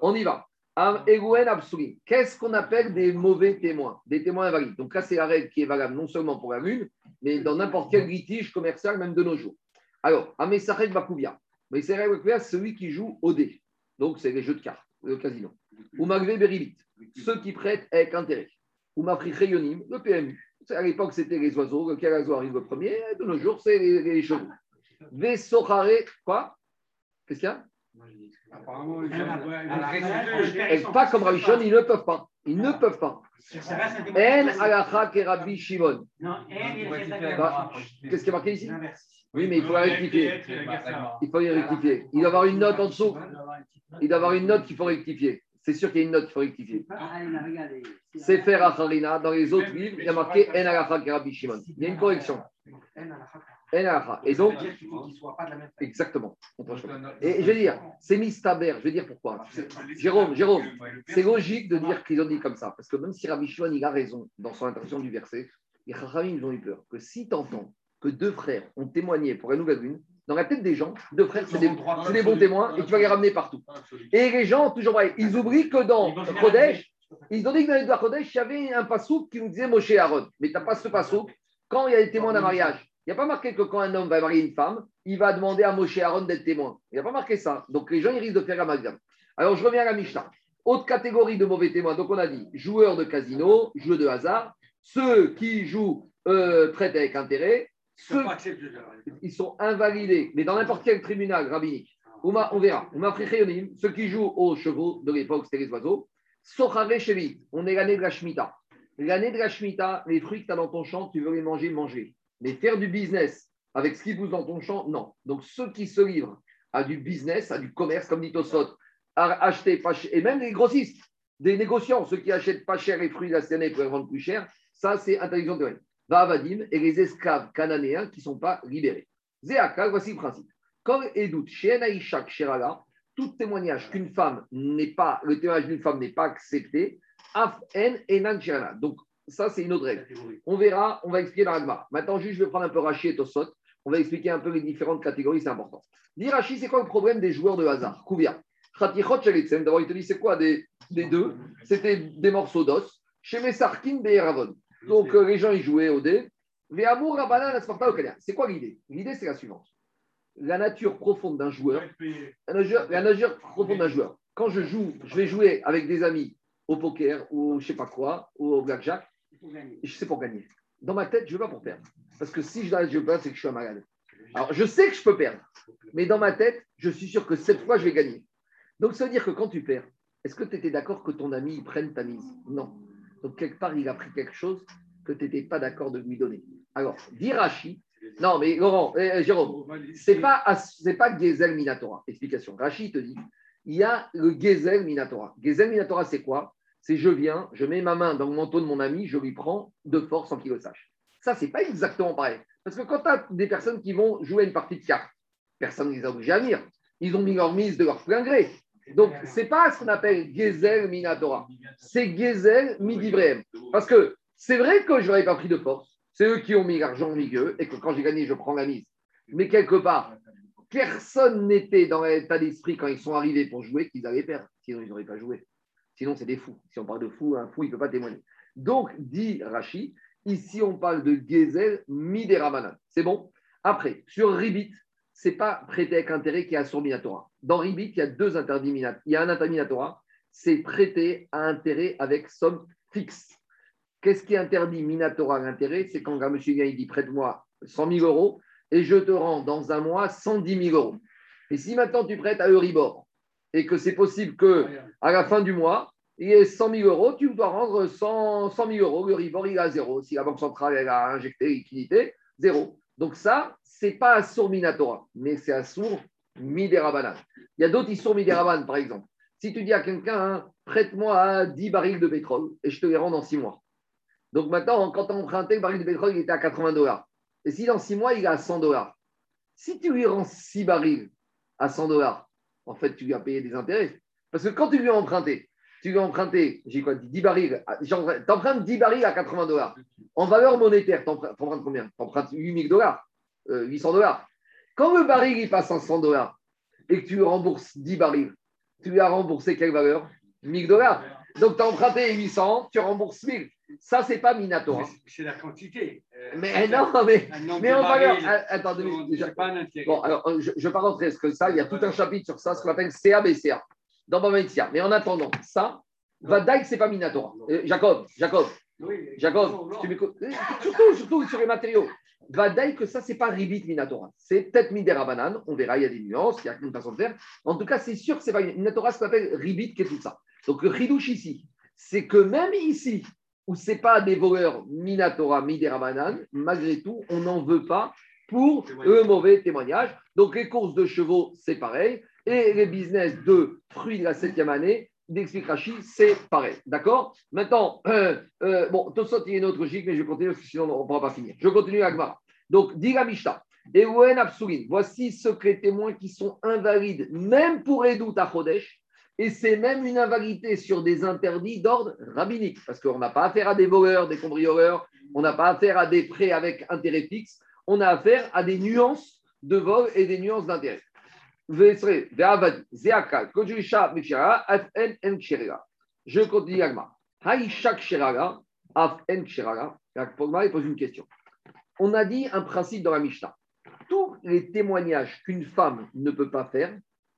On y va. Qu'est-ce qu'on appelle des mauvais témoins? Des témoins invalides. Donc là, c'est la règle qui est valable non seulement pour la lune, mais dans n'importe quel litige commercial, même de nos jours. Alors, Amesarek Bakouvia. Amesarek Bakouvia, c'est celui qui joue au dé. Donc, c'est les jeux de cartes, le casino. Ou Magvé Berivit, ceux qui prêtent avec intérêt. Ou Mafri Yonim, le PMU. À l'époque, c'était les oiseaux. Lequel oiseau arrive le premier? De nos jours, c'est les, les chevaux. Vesochare, quoi? Qu'est-ce qu'il y a? Apparemment, les Et pas comme Rabbi Shimon, ils ne peuvent pas. Ils ne peuvent pas. En alacha Rabbi Shimon. Bah, Qu'est-ce qui est marqué ici? Oui, mais il faut la rectifier. Il faut la rectifier. Il doit y avoir une note en dessous. Il doit y avoir une note qu'il faut rectifier. C'est sûr qu'il y a une note qu'il faut rectifier. C'est faire Acharina. Dans les autres livres, il y a marqué En alacha que Rabbi Shimon. Il y a une correction. Et donc, exactement. Et je vais dire, c'est mistaber. Je vais dire pourquoi. Jérôme, Jérôme, C'est logique de dire qu'ils ont dit comme ça, parce que même si Rabbi Shimon il a raison dans son interprétation du verset, les Chachamim ils ont eu peur que si tu entends que deux frères ont témoigné pour la nouvelle lune, dans la tête des gens, deux frères, c'est des, bons témoins et tu vas les ramener partout. Et les gens, toujours pareil, ils oublient que dans Kodesh, ils ont dit que dans les deux Kodesh, il y avait un passouk qui nous disait Moshe Aaron. Mais tu n'as pas ce passouk quand il y a des témoins d'un mariage. Il n'y a pas marqué que quand un homme va marier une femme, il va demander à Moshe Aaron d'être témoin. Il n'y a pas marqué ça. Donc les gens, ils risquent de faire amalgame. Alors je reviens à la Mishnah. Autre catégorie de mauvais témoins. Donc on a dit joueurs de casino, joueurs de hasard, ceux qui jouent euh, avec intérêt, ceux ils sont invalidés, mais dans n'importe quel tribunal rabbinique. Ouma- on verra. Ouma Fricheyonim, ceux qui jouent aux chevaux de l'époque, c'était les oiseaux. Sochare Shevit, on est l'année de la Shemitah. L'année de la Shemitah, les fruits que tu as dans ton champ, tu veux les manger, manger. Mais faire du business avec ce qui pousse dans ton champ, non. Donc ceux qui se livrent à du business, à du commerce, comme dit Tosfot, à acheter pas cher, et même les grossistes, des négociants, ceux qui achètent pas cher les fruits de la année pour les vendre plus cher, ça c'est intelligent de Vadim et les esclaves cananéens qui ne sont pas libérés. Zéaka, voici le principe. Comme Edout, chez Enaïchak, Sherala, tout témoignage qu'une femme n'est pas, le témoignage d'une femme n'est pas accepté, Af En Enan. Donc, ça, c'est une autre règle. On verra, on va expliquer dans. Maintenant, juste, je vais prendre un peu Rachi et Tosot. On va expliquer un peu les différentes catégories, c'est important. Dis Rachi, c'est quoi le problème des joueurs de hasard? Kouvia. D'abord, il te dit, c'est quoi des, des deux? C'était des morceaux d'os. Chez Mesarkin, Be'eravon. Donc, euh, les gens, ils jouaient au dé. C'est quoi l'idée? L'idée, c'est la suivante. La nature profonde d'un joueur, la nature, la nature profonde d'un joueur. Quand je joue, je vais jouer avec des amis au poker ou je sais pas quoi, ou au blackjack, Je sais pour gagner. Dans ma tête, je ne veux pas pour perdre. Parce que si je je perds, c'est que je suis un malade. Alors, je sais que je peux perdre, mais dans ma tête, je suis sûr que cette fois, je vais gagner. Donc, ça veut dire que quand tu perds, est-ce que tu étais d'accord que ton ami il prenne ta mise? Non. Donc, quelque part, il a pris quelque chose que tu n'étais pas d'accord de lui donner. Alors, Rachi, non, mais Laurent, euh, Jérôme, c'est pas, as- c'est pas Gezel Minatora. Explication. Rachid te dit, il y a le Gezel Minatora. Gezel Minatora, c'est quoi? C'est je viens, je mets ma main dans le manteau de mon ami, je lui prends de force sans qu'il le sache. Ça, c'est pas exactement pareil. Parce que quand tu as des personnes qui vont jouer une partie de cartes, personne ne les a obligés à venir. Ils ont mis leur mise de leur plein gré. Donc, c'est pas ce qu'on appelle Gezel Minatora. C'est Gezel Midivreem. Parce que c'est vrai que je n'aurais pas pris de force. C'est eux qui ont mis l'argent au milieu et que quand j'ai gagné, je prends la mise. Mais quelque part, personne n'était dans l'état d'esprit quand ils sont arrivés pour jouer qu'ils allaient perdre. Sinon, ils n'auraient pas joué. Sinon, c'est des fous. Si on parle de fou, un fou, il ne peut pas témoigner. Donc, dit Rachi, ici, on parle de Gezel Midéramanan. C'est bon? Après, sur Ribit, ce n'est pas prêter avec intérêt qui est à Minatora. Dans Ribit, il y a deux interdits Minatora. Il y a un interdit Minatora, c'est prêter à intérêt avec somme fixe. Qu'est-ce qui interdit Minatora à l'intérêt C'est quand un monsieur vient, il dit prête-moi 100 000 euros et je te rends dans un mois 110 000 euros. Et si maintenant tu prêtes à Euribor et que c'est possible que à la fin du mois, il y ait 100 000 euros, tu dois rendre 100, 100 000 euros. Euribor, il est à zéro. Si la Banque centrale elle a injecté liquidité, zéro. Donc ça, c'est pas Assour Minatora, mais c'est Assour Miderabanan. Il y a d'autres Issour Miderabanan, par exemple. Si tu dis à quelqu'un, hein, prête-moi 10 barils de pétrole et je te les rends dans 6 mois. Donc maintenant, quand tu as emprunté, le baril de pétrole, il était à 80 dollars. Et si dans 6 mois, il est à 100 dollars, si tu lui rends 6 barils à 100 dollars, en fait, tu lui as payé des intérêts. Parce que quand tu lui as emprunté, tu lui as emprunté, j'ai quoi, 10 barils, tu empruntes 10 barils à 80 dollars. En valeur monétaire, tu empruntes combien? Tu empruntes 8000 dollars, 800 dollars. Quand le baril il passe en 100 dollars et que tu rembourses 10 barils, tu lui as remboursé quelle valeur? 1000 dollars. Donc tu as emprunté 800, tu rembourses 1000. Ça, c'est pas Minatora. C'est la quantité. Euh, mais non, mais, mais en valeur. Attends, pas un Bon, alors, je ne vais pas rentrer parce que ça, il y a tout un chapitre sur ça, ce qu'on appelle CABCA dans Bamaïtia. Mais en attendant, ça, Vadaï, ce n'est pas Minatora. Euh, Jacob, Jacob, Jacob, tu m'écoutes. Euh, surtout, surtout sur les matériaux. Vadaï, que ça, ce n'est pas Ribit Minatora. C'est peut-être Midera Banane. On verra, il y a des nuances, il y a une façon de faire. En tout cas, c'est sûr que ce n'est pas Minatora, ce qu'on appelle Ribit, qui est tout ça. Donc, le Ridouche ici, c'est que même ici, où ce n'est pas des voleurs Minatora, Midera Banane, malgré tout, on n'en veut pas pour le mauvais témoignage. Donc, les courses de chevaux, c'est pareil. Et les business de fruits de la septième année, d'explique Rachid, c'est pareil. D'accord? Maintenant, euh, euh, bon, tout ça, il y a une autre logique, mais je continue parce que sinon on ne pourra pas finir. Je continue Agmara. Donc, dit la Mishnah. Et voici ce que les témoins qui sont invalides, même pour Edout à Chodesh, et c'est même une invalidité sur des interdits d'ordre rabbinique, parce qu'on n'a pas affaire à des voleurs, des cambrioleurs, on n'a pas affaire à des prêts avec intérêt fixe, on a affaire à des nuances de vol et des nuances d'intérêt. Je continue Agma. pose une question. On a dit un principe dans la Mishnah. Tous les témoignages qu'une femme ne peut pas faire,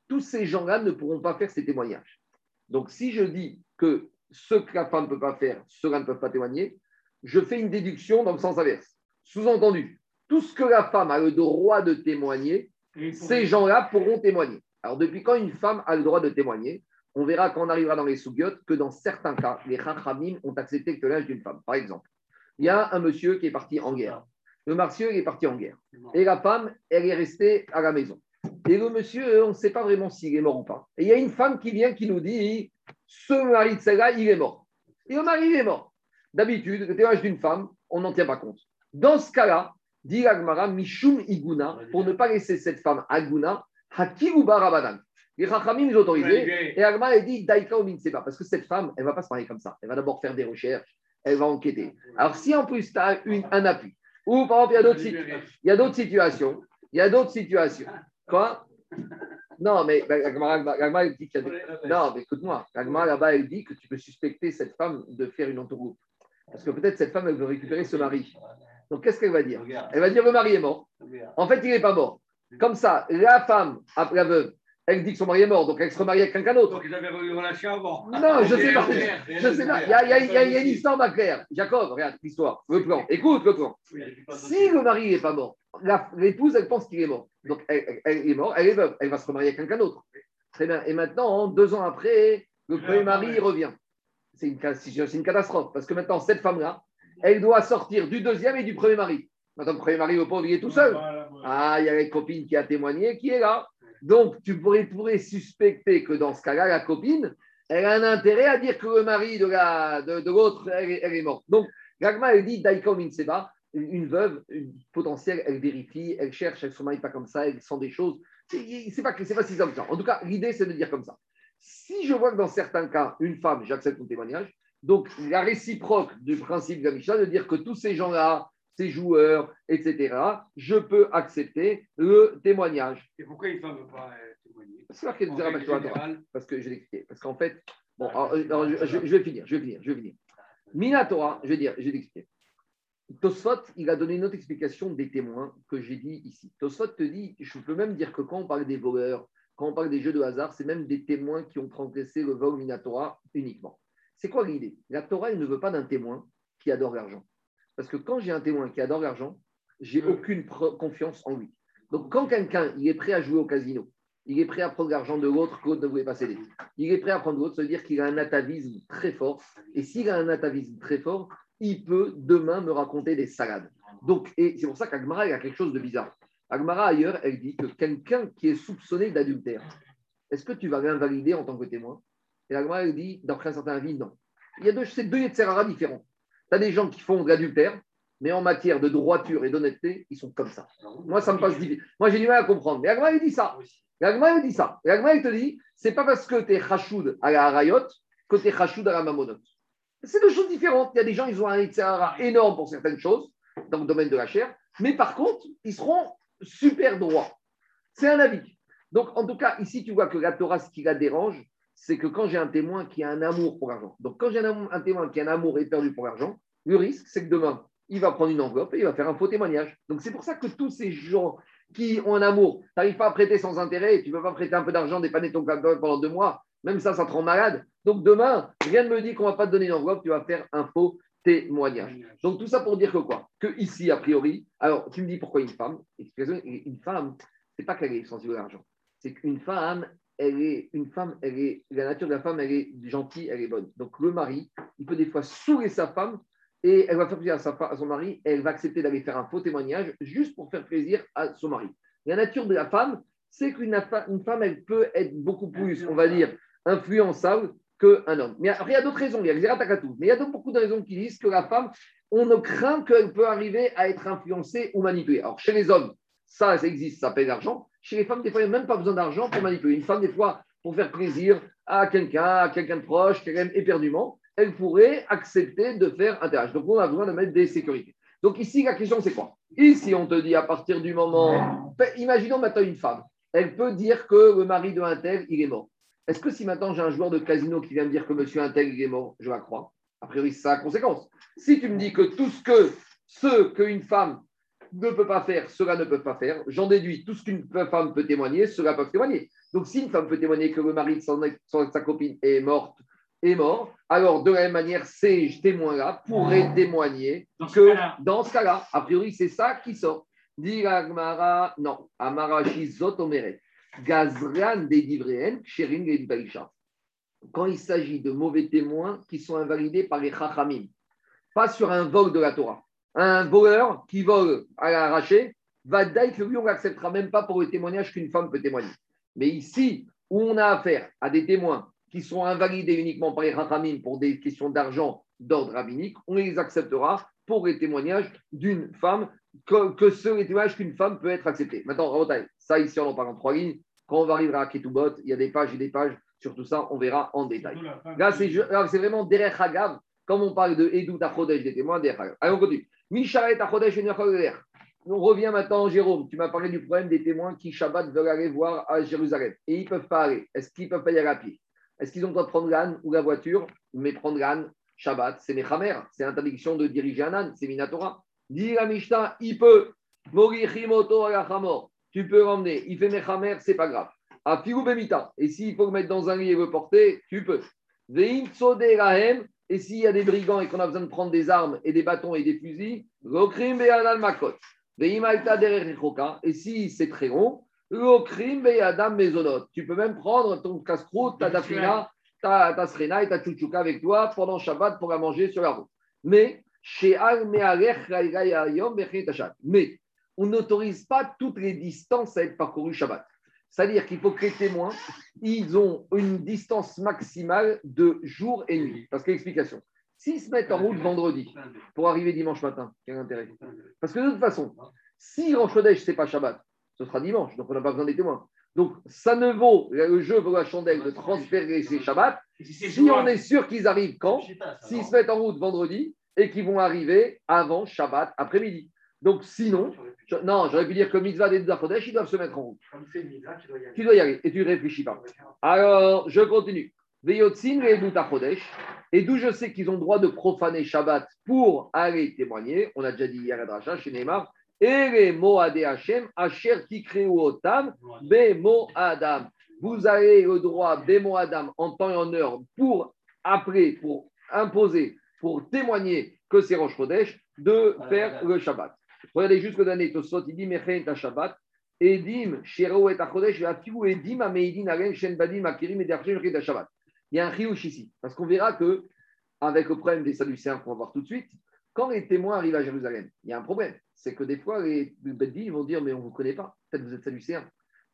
tous ces gens-là ne pourront pas faire ces témoignages. Donc, si je dis que ce que la femme ne peut pas faire, ceux-là ne peuvent pas témoigner, je fais une déduction dans le sens inverse. Sous-entendu, tout ce que la femme a le droit de témoigner, ces gens-là pourront témoigner. Alors, depuis quand une femme a le droit de témoigner On verra quand on arrivera dans les sougiotes que dans certains cas, les chachamim ont accepté que l'âge d'une femme. Par exemple, il y a un monsieur qui est parti en guerre. Le monsieur est parti en guerre. Et la femme, elle est restée à la maison. Et le monsieur, on ne sait pas vraiment s'il est mort ou pas. Et il y a une femme qui vient qui nous dit ce mari de celle-là, il est mort. Et le mari, il est mort. D'habitude, le témoignage d'une femme, on n'en tient pas compte. Dans ce cas-là, dit Agmara, Mishum Iguna, pour ne pas laisser cette femme Aguna, ou Barabadan. Les Chachamim nous autorisé. Et Agmara dit Daika pas parce que cette femme, elle ne va pas se marier comme ça. Elle va d'abord faire des recherches, elle va enquêter. Alors, si en plus tu as un appui, ou par exemple, il y a d'autres situations, il y a d'autres situations. Quoi? Non, mais Agmara dit qu'il y a des... Non, mais écoute-moi. Agmara là-bas, elle dit que tu peux suspecter cette femme de faire une entourloupe. Parce que peut-être cette femme, elle veut récupérer ce mari. Donc, qu'est-ce qu'elle va dire? Elle va dire le mari est mort. En fait, il n'est pas mort. Comme ça, la femme, après la veuve, elle dit que son mari est mort, donc elle se remarie avec quelqu'un d'autre. Donc ils avaient eu une relation avant. Non, je sais pas. Je sais pas. Il y a, il y a, une histoire ma claire. Jacob, regarde l'histoire, le plan. Écoute le plan. Si le mari n'est pas mort, l'épouse, elle pense qu'il est mort. Donc elle, est mort, elle est veuve, elle va se remarier avec quelqu'un d'autre. Très bien. Et maintenant, deux ans après, le premier mari revient. C'est une, une catastrophe parce que maintenant, cette femme-là, elle doit sortir du deuxième et du premier mari. Maintenant, le premier mari, au pauvre, il est tout seul. Ah, il y a une copine qui a témoigné, qui est là. Donc, tu pourrais, pourrais suspecter que dans ce cas-là, la copine, elle a un intérêt à dire que le mari de l'autre, de, elle, elle, est morte. Donc, Gagma, elle dit Daiko Minseba, une veuve une potentielle, elle vérifie, elle cherche, elle ne se marie pas comme ça, elle sent des choses. C'est pas, pas si simple ça. En tout cas, l'idée, c'est de dire comme ça. Si je vois que dans certains cas, une femme, j'accepte mon témoignage, donc la réciproque du principe de de dire que tous ces gens-là, ses joueurs, etc., je peux accepter le témoignage. Et pourquoi une femme ne veut pas euh, témoigner? Parce que je vais expliquer. Parce qu'en fait, bon, je, vais finir, je vais finir, je vais finir. Minatora, je vais dire, je vais expliquer. Tosfot, il a donné une autre explication des témoins que j'ai dit ici. Tosfot te dit, je peux même dire que quand on parle des voleurs, quand on parle des jeux de hasard, c'est même des témoins qui ont transgressé le vol Minatora uniquement. C'est quoi l'idée? La Torah, elle ne veut pas d'un témoin qui adore l'argent. Parce que quand j'ai un témoin qui adore l'argent, j'ai aucune confiance en lui. Donc, quand quelqu'un il est prêt à jouer au casino, il est prêt à prendre l'argent de l'autre que l'autre ne voulait pas céder. Il est prêt à prendre l'autre, ça veut dire qu'il a un atavisme très fort. Et s'il a un atavisme très fort, il peut demain me raconter des salades. Donc, et c'est pour ça qu'Agmara, il y a quelque chose de bizarre. Agmara, ailleurs, elle dit que quelqu'un qui est soupçonné d'adultère, est-ce que tu vas l'invalider en tant que témoin? Et Agmara, elle dit, d'après un certain avis, non. Il y a deux, c'est deux Yetzerara différents. Tu as des gens qui font de l'adultère, mais en matière de droiture et d'honnêteté, ils sont comme ça. Moi, ça me passe difficile. Moi, j'ai du mal à comprendre. Mais Agmara, il dit ça. L'Agma, il dit ça. L'Agma, il te dit, c'est pas parce que tu es chachoud à la harayot que tu es chachoud à la mamonot. C'est deux choses différentes. Il y a des gens, ils ont un Yitzhara énorme pour certaines choses, dans le domaine de la chair, mais par contre, ils seront super droits. C'est un avis. Donc, en tout cas, ici, tu vois que la Torah, ce qui la dérange, c'est que quand j'ai un témoin qui a un amour pour l'argent, donc quand j'ai un, témoin qui a un amour éperdu pour l'argent, le risque, c'est que demain, il va prendre une enveloppe et il va faire un faux témoignage. Donc, c'est pour ça que tous ces gens qui ont un amour, tu n'arrives pas à prêter sans intérêt, tu ne peux pas prêter un peu d'argent, dépanner ton capital pendant deux mois, même ça, ça te rend malade. Donc demain, rien ne me dit qu'on ne va pas te donner une enveloppe, tu vas faire un faux témoignage. Donc tout ça pour dire que quoi? Que ici, a priori, alors tu me dis pourquoi une femme Une femme, c'est pas qu'elle est sensible à l'argent, c'est qu'une femme, elle est une femme, elle est la nature de la femme, elle est gentille, elle est bonne. Donc le mari, il peut des fois saouler sa femme et elle va faire plaisir à, sa, à son mari, et elle va accepter d'aller faire un faux témoignage juste pour faire plaisir à son mari. La nature de la femme, c'est qu'une une femme, elle peut être beaucoup plus, on va dire, influençable qu'un homme. Mais après, il y a d'autres raisons, il y a mais il y a beaucoup de raisons qui disent que la femme, on ne craint qu'elle peut arriver à être influencée ou manipulée. Alors, chez les hommes, ça, ça existe, ça paye l'argent. Chez les femmes, des fois, il n'y a même pas besoin d'argent pour manipuler. Une femme, des fois, pour faire plaisir à quelqu'un, à quelqu'un de proche, qu'elle aime éperdument, elle pourrait accepter de faire un terrage. Donc, on a besoin de mettre des sécurités. Donc, ici, la question, c'est quoi? Ici, on te dit à partir du moment. Imaginons maintenant une femme. Elle peut dire que le mari de un tel, il est mort. Est-ce que si maintenant j'ai un joueur de casino qui vient me dire que monsieur un tel, il est mort, je la crois? A priori, ça a conséquence. Si tu me dis que tout ce que ce qu'une femme ne peut pas faire, cela ne peut pas faire, j'en déduis tout ce qu'une femme peut témoigner, cela peut témoigner. Donc, si une femme peut témoigner que le mari de sa copine est morte est mort, alors de la même manière, ces témoins-là pourraient témoigner que dans ce cas-là, a priori, c'est ça qui sort. Dit Agmara, non, Amarashi Zotomeret, Gazran des Sherin et Quand il s'agit de mauvais témoins qui sont invalidés par les Chachamim, pas sur un vol de la Torah. Un voleur qui vole à l'arraché, va dire que lui, on n'acceptera même pas pour le témoignage qu'une femme peut témoigner. Mais ici, où on a affaire à des témoins qui sont invalidés uniquement par les Rachamim pour des questions d'argent d'ordre rabbinique, on les acceptera pour les témoignages d'une femme, que, que ce les témoignages qu'une femme peut être acceptée. Maintenant, ça ici on en parle en trois lignes. Quand on va arriver à Ketubot, il y a des pages et des pages sur tout ça, on verra en détail. Là, c'est vraiment derrière Hagav, comme on parle de Edou Tachodesh, des témoins, derrière Hagav. Allez, on continue. On revient maintenant, Jérôme. Tu m'as parlé du problème des témoins qui, Shabbat, veulent aller voir à Jérusalem. Et ils ne peuvent pas aller. Est-ce qu'ils peuvent pas y aller à pied? Est-ce qu'ils ont le droit de prendre l'âne ou la voiture Mais prendre l'âne, Shabbat, c'est Mechamer, c'est l'interdiction de diriger un âne, c'est Minatora. Dit la Mishnah, il peut. Tu peux l'emmener. Il fait Mechamer, c'est pas grave. Bemita. Et s'il faut le mettre dans un lit et le porter, tu peux. Et s'il y a des brigands et qu'on a besoin de prendre des armes et des bâtons et des fusils, Makot. Et si c'est très long, tu peux même prendre ton casse-croûte, ta dafina, ta, ta srena et ta chouchouka avec toi pendant Shabbat pour la manger sur la route. Mais, mais on n'autorise pas toutes les distances à être parcourues Shabbat. C'est-à-dire qu'il faut que les témoins, ils ont une distance maximale de jour et nuit. Parce que l'explication, s'ils se mettent en route vendredi pour arriver dimanche matin, quel intérêt? Parce que de toute façon, si Rosh Chodesh, ce n'est pas Shabbat, ce sera dimanche, donc on n'a pas besoin des témoins. Donc, ça ne vaut, le jeu vaut la chandelle de transférer ces Shabbats si on est sûr qu'ils arrivent quand? S'ils se mettent en route vendredi et qu'ils vont arriver avant Shabbat après-midi. Donc, sinon, non, j'aurais pu dire que mitzvah des Zafodesh, ils doivent se mettre en route. Comme c'est mitzvah, tu dois y aller. Tu dois y aller et tu ne réfléchis pas. Alors, je continue. Et d'où je sais qu'ils ont le droit de profaner Shabbat pour aller témoigner. On a déjà dit hier à Dracha chez Neymar et Moadé Hashem, Asher Otam, Bemo Adam. Vous avez le droit, Bemo Adam, en temps et en heure, pour après, pour imposer, pour témoigner que c'est Rosh Chodesh, de faire le Shabbat. Regardez dernier Tosot, il dit Edim, et Achodesh, Edim, Ameidin, Shen et. Il y a un riouche ici, parce qu'on verra que, avec le problème des Sadducéens qu'on va voir tout de suite, quand les témoins arrivent à Jérusalem, il y a un problème. C'est que des fois, les, les Beddi, ils vont dire Mais on ne vous connaît pas, peut-être vous êtes saducéens.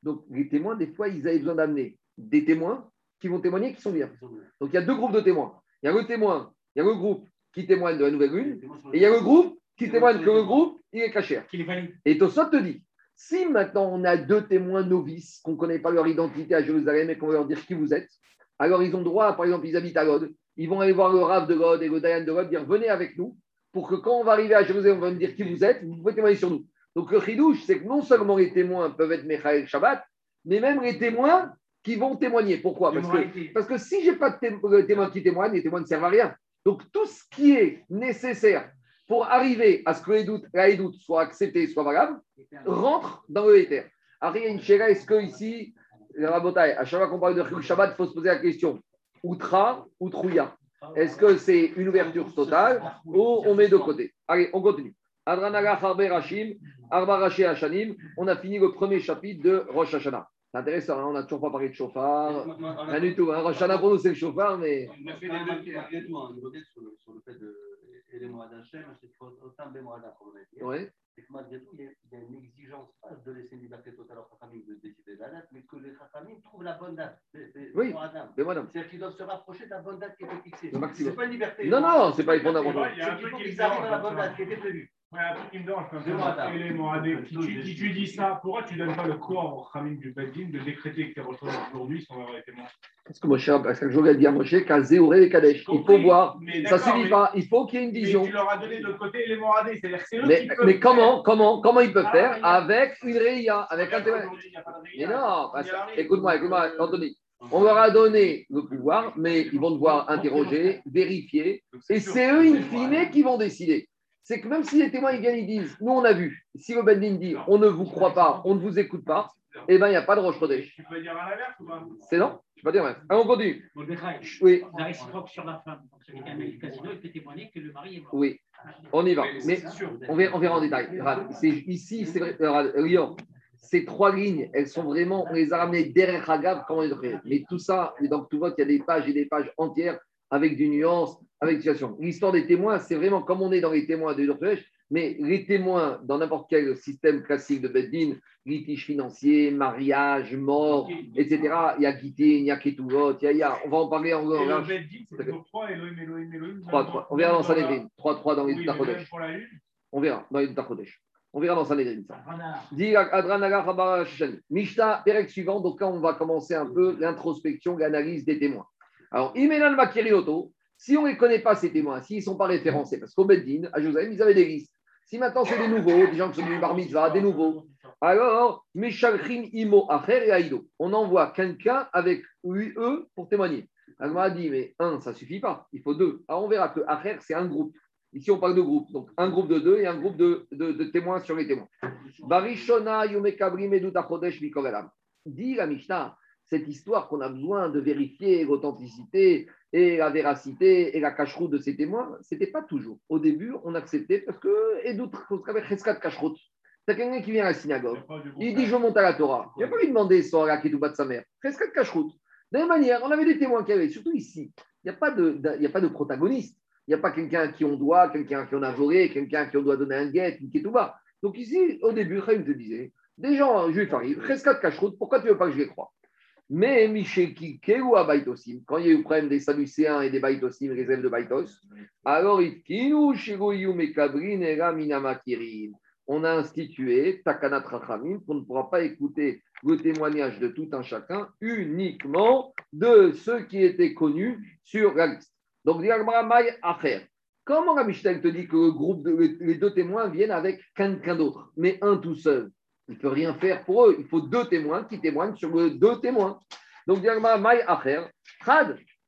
Donc, les témoins, des fois, ils avaient besoin d'amener des témoins qui vont témoigner qui sont bien. Donc, il y a deux groupes de témoins. Il y a le témoin, il y a le groupe qui témoigne de la nouvelle lune, et il y a le groupe qui témoigne que le groupe, il est caché. Et Tosot te dit, si maintenant on a deux témoins novices, qu'on ne connaît pas leur identité à Jérusalem et qu'on va leur dire qui vous êtes, alors ils ont droit, par exemple, ils habitent à Lod, ils vont aller voir le Rav de Lod et le Dayan de Lod, dire venez avec nous, pour que quand on va arriver à Jérusalem, on va nous dire qui vous êtes, vous pouvez témoigner sur nous. Donc le chidouche, c'est que non seulement les témoins peuvent être Mechael Shabbat, mais même les témoins qui vont témoigner. Pourquoi? Parce que parce que si je n'ai pas de de témoins qui témoignent, les témoins ne servent à rien. Donc tout ce qui est nécessaire pour arriver à ce que les doutes, la doute soit accepté, soit valable, rentre dans le éther. Après, il y a une chéra, est-ce que ici, la à chaque fois qu'on parle de Shabbat, il faut se poser la question Outra ou Trouya? Est-ce que c'est une ouverture totale ou on met de côté? Allez, on continue. Adranaga Harbe Rashim, Arba Rashi Hashanim, on a fini le premier chapitre de Rosh Hashanah. C'est intéressant, hein, on n'a toujours pas parlé de chauffard. Rien du tout. Hein. Rosh Hashanah pour nous, c'est le chauffard, mais. On a fait des sur le fait de. Et les mois d'Hachem, c'est qu'il faut autant de mois comme on a dit. Ouais. C'est que malgré tout, il y, a, il y a une exigence, pas de laisser une liberté totale aux Chachamim de décider de la date, mais que les Chachamim trouvent la bonne date. des- des- des Oui. C'est-à-dire qu'ils doivent se rapprocher de la bonne date qui était fixée. C'est pas une liberté. Non, non, c'est pas en avoir. Ouais, il y a un truc qui à la bonne date qui était prévue. Ouais, un truc qui me dérange comme ça. Si tu, si tu dis ça, pourquoi tu ne donnes pas le corps au Khamim du Beddin de décréter que tes retraités aujourd'hui sont avoir été morts Parce que Moshe, parce que je dit à Moshe, Kazé, Auré et Kadesh. Il faut voir. Mais Ça d'accord, suffit mais- pas. Il faut qu'il y ait une Mais vision. tu leur as donné de l'autre côté. C'est-à-dire que c'est eux Mais, qui peuvent mais comment, comment, comment ils peuvent Ah, faire mais avec une réia, avec un témoin Mais non, écoute-moi, écoute-moi, Anthony. On leur a donné le pouvoir, mais ils vont devoir interroger, vérifier, et c'est eux, in fine, qui vont décider. C'est que même si les témoins ils viennent, ils disent, nous on a vu, si le Bendin dit, on ne vous croit pas, on ne vous écoute pas, eh bien il n'y a pas de roche Kodesh. Tu peux dire à l'inverse ou pas? C'est non? Je ne peux pas dire ouais. Allez, on continue. Oui, La réciproque sur la femme. Donc, celui qui a amené le casino, il peut témoigner que le mari est mort. oui, on y va. Mais on verra, on verra en détail. Ici, c'est vrai, euh, Lyon, ces trois lignes, elles sont vraiment, on les a ramenées derrière Hagav, comment ils fait. Mais tout ça, et dans tout vote, il y a des pages et des pages entières avec du nuance, avec des situations. L'histoire des témoins, c'est vraiment comme on est dans les témoins de Yorkvèche, mais les témoins dans n'importe quel système classique de Beddin, litige financier, mariage, mort, etc. Il y a Guité, il y a Ketuvot, il y a, il y a- on va en parler en Beddin, c'est toujours 3, Elohim, Elohim, Elohim. 3, 3. On verra dans Sanhedrin. 3, 3 dans les Oui, Tachodesh. On verra dans les Tachodesh. On verra dans Sanhedrin. ça. Voilà. Dit Adranaga Rabara Shishani. Mishta, Perek suivant. Donc là, on va commencer un peu l'introspection, l'analyse des témoins. Alors, Imenan Makirioto, si on ne les connaît pas, ces témoins, s'ils ne sont pas référencés, parce qu'au Beddin, à Jérusalem, ils avaient des listes. Si maintenant c'est des nouveaux, des gens qui sont du bar mitzvah, des nouveaux, alors, Meshalchim Imo Acher et Aïdo. On envoie quelqu'un avec lui, eux pour témoigner. On a dit, mais un, ça ne suffit pas, il faut deux. Alors, on verra que Acher, c'est un groupe. Ici, on parle de groupe. Donc, un groupe de deux et un groupe de, de- témoins sur les témoins. Barishona Yumekabri Meduta Chodesh Mikorelam. Dit la Mishnah, cette histoire qu'on a besoin de vérifier l'authenticité et la véracité et la cacheroute de ces témoins, ce n'était pas toujours. Au début, on acceptait parce que, et d'autres, avec Cheskat cacheroute. C'est quelqu'un qui vient à la synagogue. Il dit Je monte à la Torah. Il n'a pas lui demander son hara ketouba de sa mère. De cacheroute. De la même manière, on avait des témoins qui avaient, surtout ici, il n'y a, pas de- a pas de protagoniste. Il n'y a pas quelqu'un qui on doit, quelqu'un qui on a volé, quelqu'un qui on doit donner un guet, une ketouba. Donc ici, au début, Chaim te disait des gens juifs arrivent, de cacheroute, pourquoi tu ne veux pas que je les croie? Mais Michel ou à Baitosim, quand il y a eu le problème des Sadducéens et des Baitosim, les élèves de Baitos, alors il on a institué Takanat Rachamim qu'on ne pourra pas écouter le témoignage de tout un chacun, uniquement de ceux qui étaient connus sur la liste. Donc, Diagmara Maï Acher. Comment la te dit que le groupe de, les deux témoins viennent avec quelqu'un d'autre, mais un tout seul? Il ne peut rien faire pour eux. Il faut deux témoins qui témoignent sur deux témoins. Donc, Acher.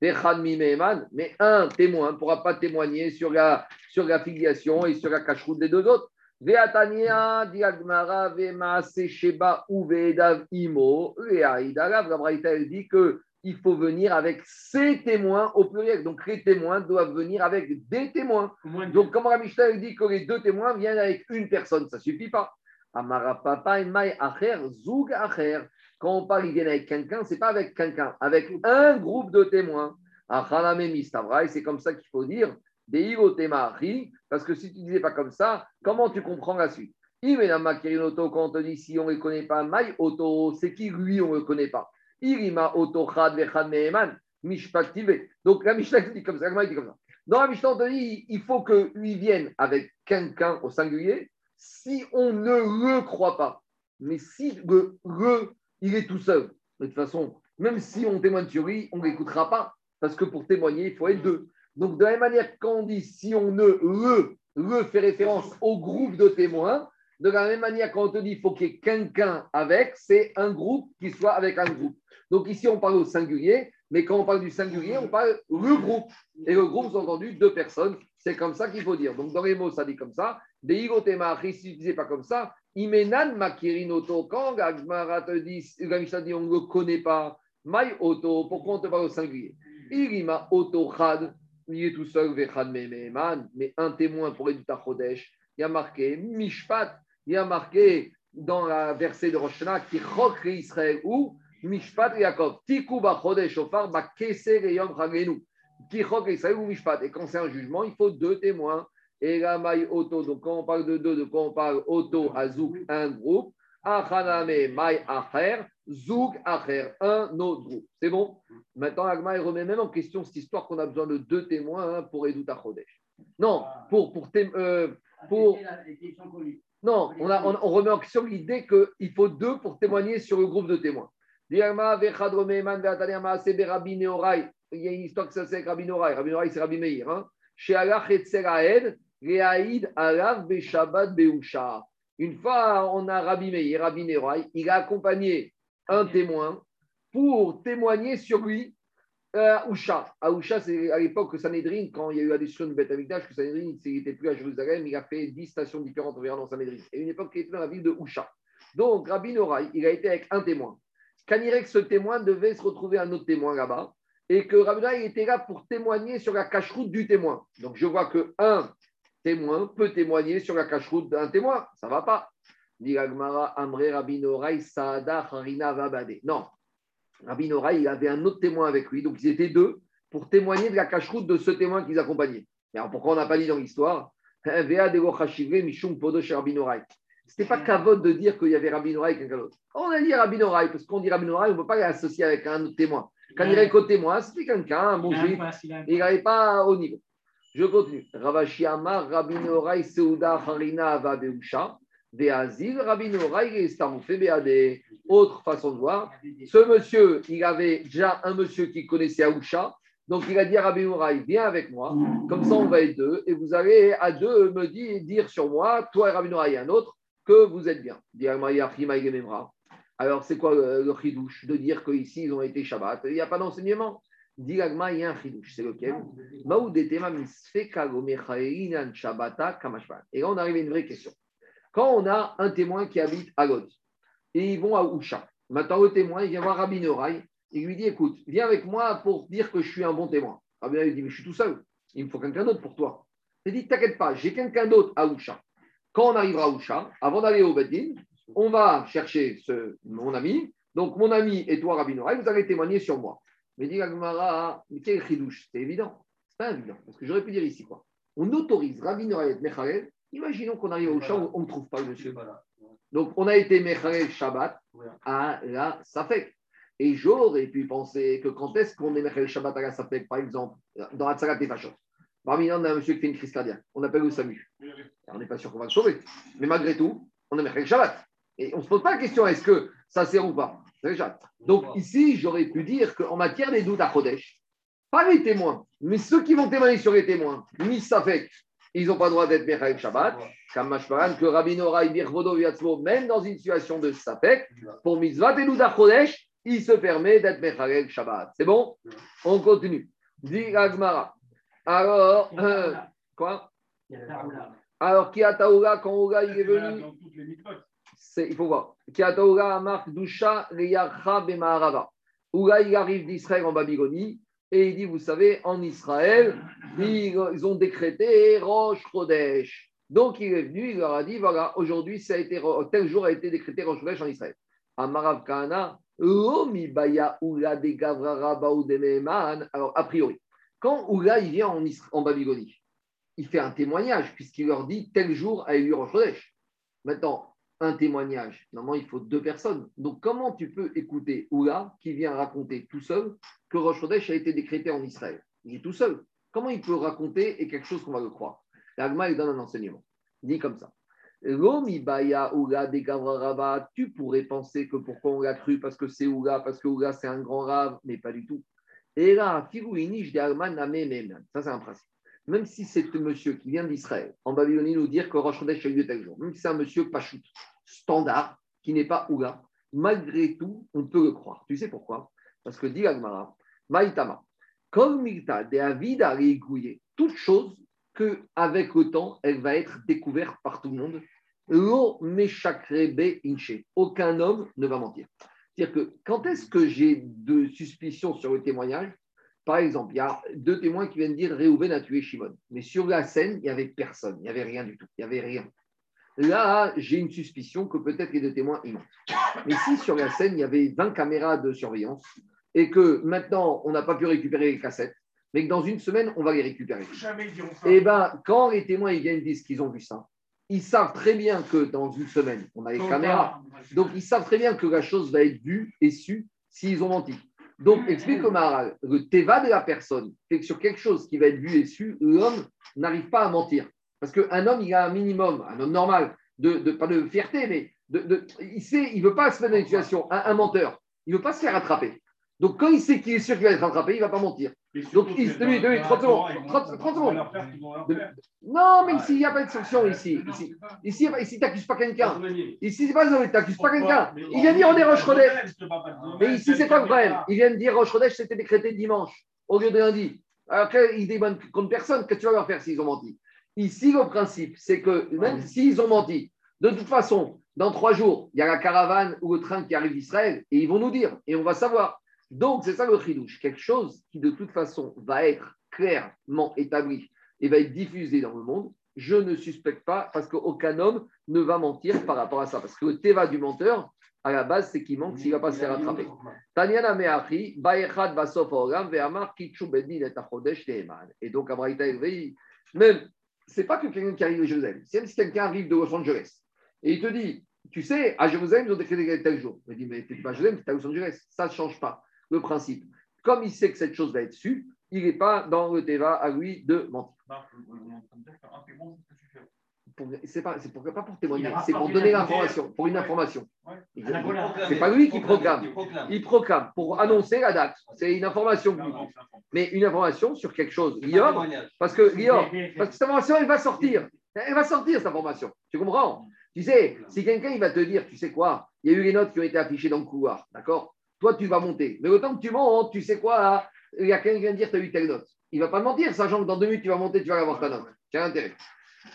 Mimeman, mais un témoin ne pourra pas témoigner sur la, sur la filiation et sur la cacheroute des deux autres. Veatania, Diagmara, Vemaase Sheba, Uvedav Imo, Veaïdalav. La Braïta, elle dit que il faut venir avec ses témoins au pluriel. Donc les témoins doivent venir avec des témoins. Donc comment la Mishnah elle dit que les deux témoins viennent avec une personne, ça ne suffit pas. Quand on parle, ils viennent avec quelqu'un, c'est pas avec quelqu'un, avec un groupe de témoins. C'est comme ça qu'il faut dire parce que si tu ne disais pas comme ça, comment tu comprends la suite? Quand on te dit si on ne connaît pas, Mai Oto, c'est qui lui, on ne connaît pas? Irima Oto Chad Vechad Meheman, Mishpaktive. Donc la Mishnah dit comme ça, la dit comme ça. Dans la Mishnah, on te dit il faut que lui vienne avec quelqu'un au singulier si on ne le croit pas. Mais si le, le il est tout seul, de toute façon, même si on témoigne sur lui, on ne l'écoutera pas. Parce que pour témoigner, il faut être deux. Donc, de la même manière, quand on dit si on ne le, le fait référence au groupe de témoins, de la même manière, quand on te dit il faut qu'il y ait quelqu'un avec, c'est un groupe qui soit avec un groupe. Donc, ici, on parle au singulier, mais quand on parle du singulier, on parle le groupe. Et le groupe, c'est entendu deux personnes. C'est comme ça qu'il faut dire. Donc, dans les mots, ça dit comme ça. Deigotema, si tu disais pas comme ça, Imenan makirinoto, quand Gagmara te dit, dit on ne le connaît pas, Mai auto, pourquoi on te parle au singulier? Irima auto chad, il est tout seul, vechad mememan, mais un témoin pour Edita Chodesh, il y a marqué Mishpat, il y a marqué dans la verset de Rosh Hashanah, qui chok Israël ou Mishpat Yaakov, Tikuba Chodesh Ofar, ba Keser Yom Chagenu, qui chok Israël ou Mishpat? Et quand c'est un jugement, il faut deux témoins. Et la maï auto, donc quand on parle de deux, de quand on parle auto, azouk, un groupe, achaname maï acher, zouk acher, un autre groupe. C'est bon? Maintenant, Agma il remet même en question cette histoire qu'on a besoin de deux témoins hein, pour Edouta Chodesh. Non, pour, pour, tém- euh, pour, non, on, a- on- on remet en question l'idée qu'il faut deux pour témoigner sur le groupe de témoins. Il y a une histoire que ça c'est avec Rabbi Neorai. Rabbi Neorai, c'est Rabbi Meir. Hein. Chez Allah, Reaïd, Alav, Beshabbat, Beusha. Une fois, on a Rabbi Meir, Rabbi Neorai. Il a accompagné un témoin pour témoigner sur lui euh, à Usha. À Usha, c'est à l'époque que Sanhedrin, quand il y a eu la destruction du Beth que Sanhedrin n'était plus à Jérusalem, il a fait 10 stations différentes environ dans Sanhedrin. Et une époque, il était dans la ville de Usha. Donc, Rabbi Noraï, il a été avec un témoin. Que ce témoin devait se retrouver un autre témoin là-bas, et que Rabbi Noraï était là pour témoigner sur la cache-route du témoin. Donc, je vois que un témoin peut témoigner sur la cache-route d'un témoin. Ça ne va pas. Rabbi Noraï. Non. Rabbi Nora, il avait un autre témoin avec lui, donc ils étaient deux pour témoigner de la cache-route de ce témoin qu'ils accompagnaient. Et alors pourquoi on n'a pas dit dans l'histoire Noraï. C'était pas cavote de dire qu'il y avait Rabbi Noraï et quelqu'un d'autre. On a dit Rabbi Noraï, parce qu'on dit Rabbi Noraï, on ne peut pas l'associer avec un autre témoin. Quand il dirait qu'au témoin, c'était quelqu'un, un bon juif, il n'arrivait pas au niveau. Je continue. Ravashi Amar, Rabbi Noraï, Seuda, Harina, Ava, Beusha, Veazil, Rabbi Staroufé, Beade. Autre façon de voir. Ce monsieur, il avait déjà un monsieur qui connaissait Aoucha. Donc, il a dit à Rabbi Noraï, viens avec moi. Comme ça, on va être deux. Et vous allez à deux me dire, sur moi, toi et Rabbi Noraï et un autre, que vous êtes bien. Alors, c'est quoi euh, le chidouche de dire qu'ici, ils ont été Shabbat? Il n'y a pas d'enseignement. Dit Agma, il y a un chidouche. C'est lequel kamashvan. Et là, on arrive à une vraie question. Quand on a un témoin qui habite à Lod, et ils vont à Usha, maintenant le témoin, il vient voir Rabbi Noraï, il lui dit Écoute, viens avec moi pour dire que je suis un bon témoin. Rabbi Noraï lui dit Mais je suis tout seul, il me faut quelqu'un d'autre pour toi. Il dit T'inquiète pas, j'ai quelqu'un d'autre à Usha. Quand on arrivera à Usha, avant d'aller au Bedin, on va chercher ce, mon ami. Donc, mon ami et toi, Rabbi Noraï, vous allez témoigner sur moi. Mais dit Agmara, mais quel chidouche C'est évident. C'est pas évident. Parce que j'aurais pu dire ici quoi. On autorise Rabbi Noraï et Mechalel. Imaginons qu'on arrive au Usha, on ne trouve pas le monsieur. Donc, on a été Mechalel Shabbat à la Safek. Et j'aurais pu penser que quand est-ce qu'on est Mechalel Shabbat à la Safek, par exemple, dans la Tzagat et Fachot. Parmi nous, on a un monsieur qui fait une crise cardiaque. On appelle le SAMU. On n'est pas sûr qu'on va le sauver. Mais malgré tout, on est Mechalel Shabbat. Et on ne se pose pas la question est-ce que ça sert ou pas? Donc ici, j'aurais pu dire qu'en matière des doutes à pas les témoins, mais ceux qui vont témoigner sur les témoins, mis Safek, ils n'ont pas le droit d'être Mechalel Shabbat. Comme Mashparan, que Rabbi Noraï, Birvodo, même dans une situation de Safek, pour Mitzvah et Douda Chodesh, il se permet d'être Mechalel Shabbat. C'est bon? On continue. Dit Agmara. Alors, euh, quoi? Alors, Kiataoula, quand Oula il est venu, il faut voir. Oula, il arrive d'Israël en Babylonie et il dit, vous savez, en Israël, ils, ont décrété Rosh Chodesh. Donc, il est venu, il leur a dit, voilà, aujourd'hui, tel jour a été décrété Rosh Chodesh en Israël. Amarav Meheman. Alors, a priori, quand Oula il vient en, en Babylonie, il fait un témoignage, puisqu'il leur dit tel jour a eu Rosh. Maintenant, un témoignage, normalement, il faut deux personnes. Donc, comment tu peux écouter Oula qui vient raconter tout seul que Rosh Chodesh a été décrété en Israël? Il est tout seul. Comment il peut raconter et quelque chose qu'on va le croire? L'Agma, il donne un enseignement. Il dit comme ça. Tu pourrais penser que pourquoi on l'a cru? Parce que c'est Oula, parce que Oula c'est un grand rave, mais pas du tout. Et là, Ça, c'est un principe. Même si c'est un monsieur qui vient d'Israël, en Babylonie, nous dire que Rosh a eu lieu tel jour, même si c'est un monsieur Pachout, standard, qui n'est pas Oula, malgré tout, on peut le croire. Tu sais pourquoi? Parce que dit Agmara, Maïtama, comme de Avida toute chose que avec le temps, elle va être découverte par tout le monde. Inche. Aucun homme ne va mentir. C'est-à-dire que quand est-ce que j'ai de suspicions sur le témoignage? Par exemple, il y a deux témoins qui viennent dire Réhouven a tué Shimon. Mais sur la scène, il n'y avait personne, il n'y avait rien du tout, il n'y avait rien. Là, j'ai une suspicion que peut-être les deux témoins y mentent. Mais si sur la scène, il y avait 20 caméras de surveillance et que maintenant, on n'a pas pu récupérer les cassettes, mais que dans une semaine, on va les récupérer. Et bien, quand les témoins ils viennent dire qu'ils ont vu ça, ils savent très bien que dans une semaine, on a les caméras. Donc, ils savent très bien que la chose va être vue et su s'ils ont menti. Donc, explique Maharal, le teva de la personne fait que sur quelque chose qui va être vu et su, l'homme n'arrive pas à mentir. Parce qu'un homme, il a un minimum, un homme normal, de, pas de fierté, mais il sait, il ne veut pas se mettre dans une situation, un, menteur, il ne veut pas se faire attraper. Donc, quand il sait qu'il est sûr qu'il va être rattrapé, il ne va pas mentir. Donc, il se lui, 30 secondes. 30, secondes. Non, mais ici, il n'y a pas de sanction. Ici, ici, ici, ici tu n'accuses pas quelqu'un. Ici, c'est pas tu n'accuses pas quelqu'un. Il vient dire on est Roche Mais ici, c'est pas le problème. Il vient de dire Roche c'était décrété dimanche au lieu de lundi. Alors, il démonne contre personne. Qu'est-ce que tu vas leur faire s'ils ont menti Ici, le principe, c'est que même s'ils ont menti, de toute façon, dans trois jours, il y a la caravane ou le train qui arrive d'Israël et ils vont nous dire et on va savoir. Donc, c'est ça le chidouche. Quelque chose qui, de toute façon, va être clairement établi et va être diffusé dans le monde, je ne suspecte pas parce qu'aucun homme ne va mentir par rapport à ça. Parce que le teva du menteur, à la base, c'est qu'il manque s'il ne va pas se faire attraper. Et donc, Abraïta même, c'est pas que quelqu'un qui arrive de Jérusalem, c'est même si quelqu'un arrive de Los Angeles et il te dit, tu sais, à Jérusalem, ils ont décrété tel jour. Il dit, mais tu n'es pas à Jérusalem, tu es à Los Angeles. Ça ne change pas le principe. Comme il sait que cette chose va être su, il n'est pas dans le Teva à lui de mentir. C'est pas, c'est pas pour témoigner, c'est pour donner l'information, pour une information. C'est pas lui qui proclame. Il proclame pour annoncer la date. C'est une information Mais une information sur quelque chose. Lior, parce que Lior, parce que cette information, elle va sortir. Elle va sortir, cette information. Tu comprends? Tu sais, si quelqu'un il va te dire, tu sais quoi, il y a eu les notes qui ont été affichées dans le couloir, d'accord? Toi, tu vas monter. Mais autant que tu montes, tu sais quoi, il y a quelqu'un qui vient de dire tu as eu telle note. Il ne va pas mentir, sachant que dans deux minutes, tu vas monter, tu vas avoir ta note. Tu intérêt.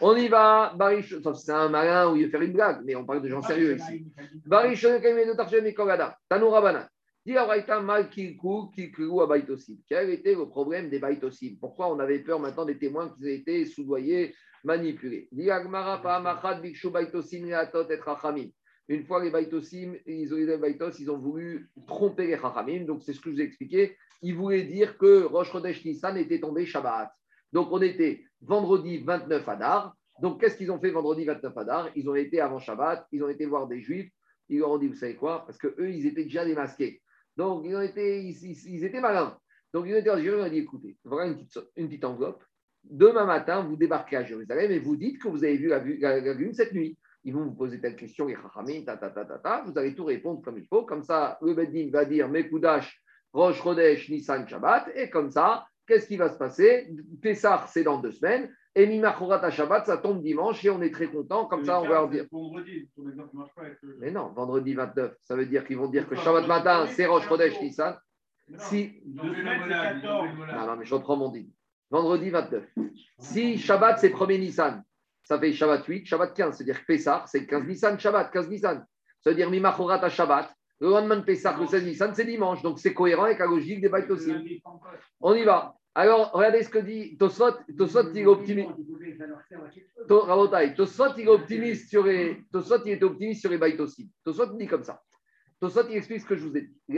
On y va, Barish, c'est un malin où il veut faire une blague, mais on parle de gens sérieux ici. Barish, Tanoura Banat. Quel était le problème des baitosim Pourquoi on avait peur maintenant des témoins qui étaient soudoyés, manipulés? Une fois les Baitosim, ils ont, les ils ont voulu tromper les Chachamim. Donc, c'est ce que je vous ai expliqué. Ils voulaient dire que Rosh Chodesh Nissan était tombé Shabbat. Donc, on était vendredi 29 Adar. Donc, qu'est-ce qu'ils ont fait vendredi 29 Adar? Ils ont été avant Shabbat, ils ont été voir des Juifs. Ils leur ont dit, vous savez quoi? Parce qu'eux, ils étaient déjà démasqués. Donc, ils, étaient malins. Donc, ils ont été en Jérusalem, ils ont dit, écoutez, voilà une petite, enveloppe. Demain matin, vous débarquez à Jérusalem et vous dites que vous avez vu la lune cette nuit ils vont vous poser telle question, les ta, ta, ta, ta, vous allez tout répondre comme il faut. Comme ça, le Beddin va dire Mekudash, Rosh Chodesh, Nissan, Shabbat. Et comme ça, qu'est-ce qui va se passer? Pessah, c'est dans deux semaines. Et Mimachorat Shabbat, ça tombe dimanche et on est très content. Comme ça, on va leur dire. Vendredi, Mais non, vendredi 29. Ça veut dire qu'ils vont dire que Shabbat matin, c'est Rosh Chodesh, Nissan. Si. Non, non, mais je reprends mon dit. Vendredi 29. Si Shabbat, c'est premier Nissan, ça fait Shabbat 8, Shabbat 15. C'est-à-dire Pessah, c'est 15 Nissan, Shabbat, 15 Nissan. Ça veut dire Mimachorat à Shabbat. Le lendemain de Pessah, le 16 Nissan, c'est dimanche. Donc c'est cohérent avec la logique des Baït aussi. On y va. Alors, regardez ce que dit Tosot. Tosot, il est optimiste. Tosot, il est optimiste sur les. Tosot, il est optimiste sur les Baït aussi. Tosot dit comme ça. Tosot, il explique ce que je vous ai dit. et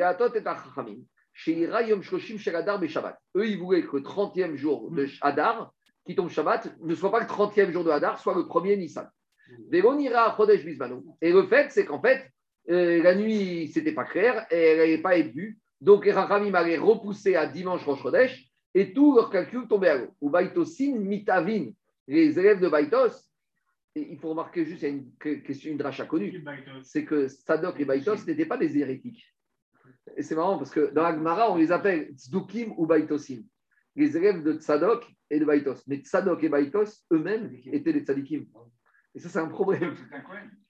Eux, ils voulaient que le 30e jour de Hadar, qui tombe Shabbat ne soit pas le 30e jour de Hadar, soit le 1er Nissan. Et le fait, c'est qu'en fait, euh, la nuit, c'était pas clair et elle n'allait pas être vue. Donc, les Rachamim allaient repousser à dimanche Rosh Chodesh et tout leur calcul tombait à l'eau. Ou Baitosin Mitavin, les élèves de Baitos, et il faut remarquer juste, il y a une que- question, une dracha connue, c'est que Sadok et Baitos n'étaient pas des hérétiques. Et c'est marrant parce que dans la Gemara, on les appelle Tzdukim ou Baitosim, les élèves de Tzadok et de Baitos. Mais Tzadok et Baitos eux-mêmes étaient des Tzadikim. Et ça, c'est un problème.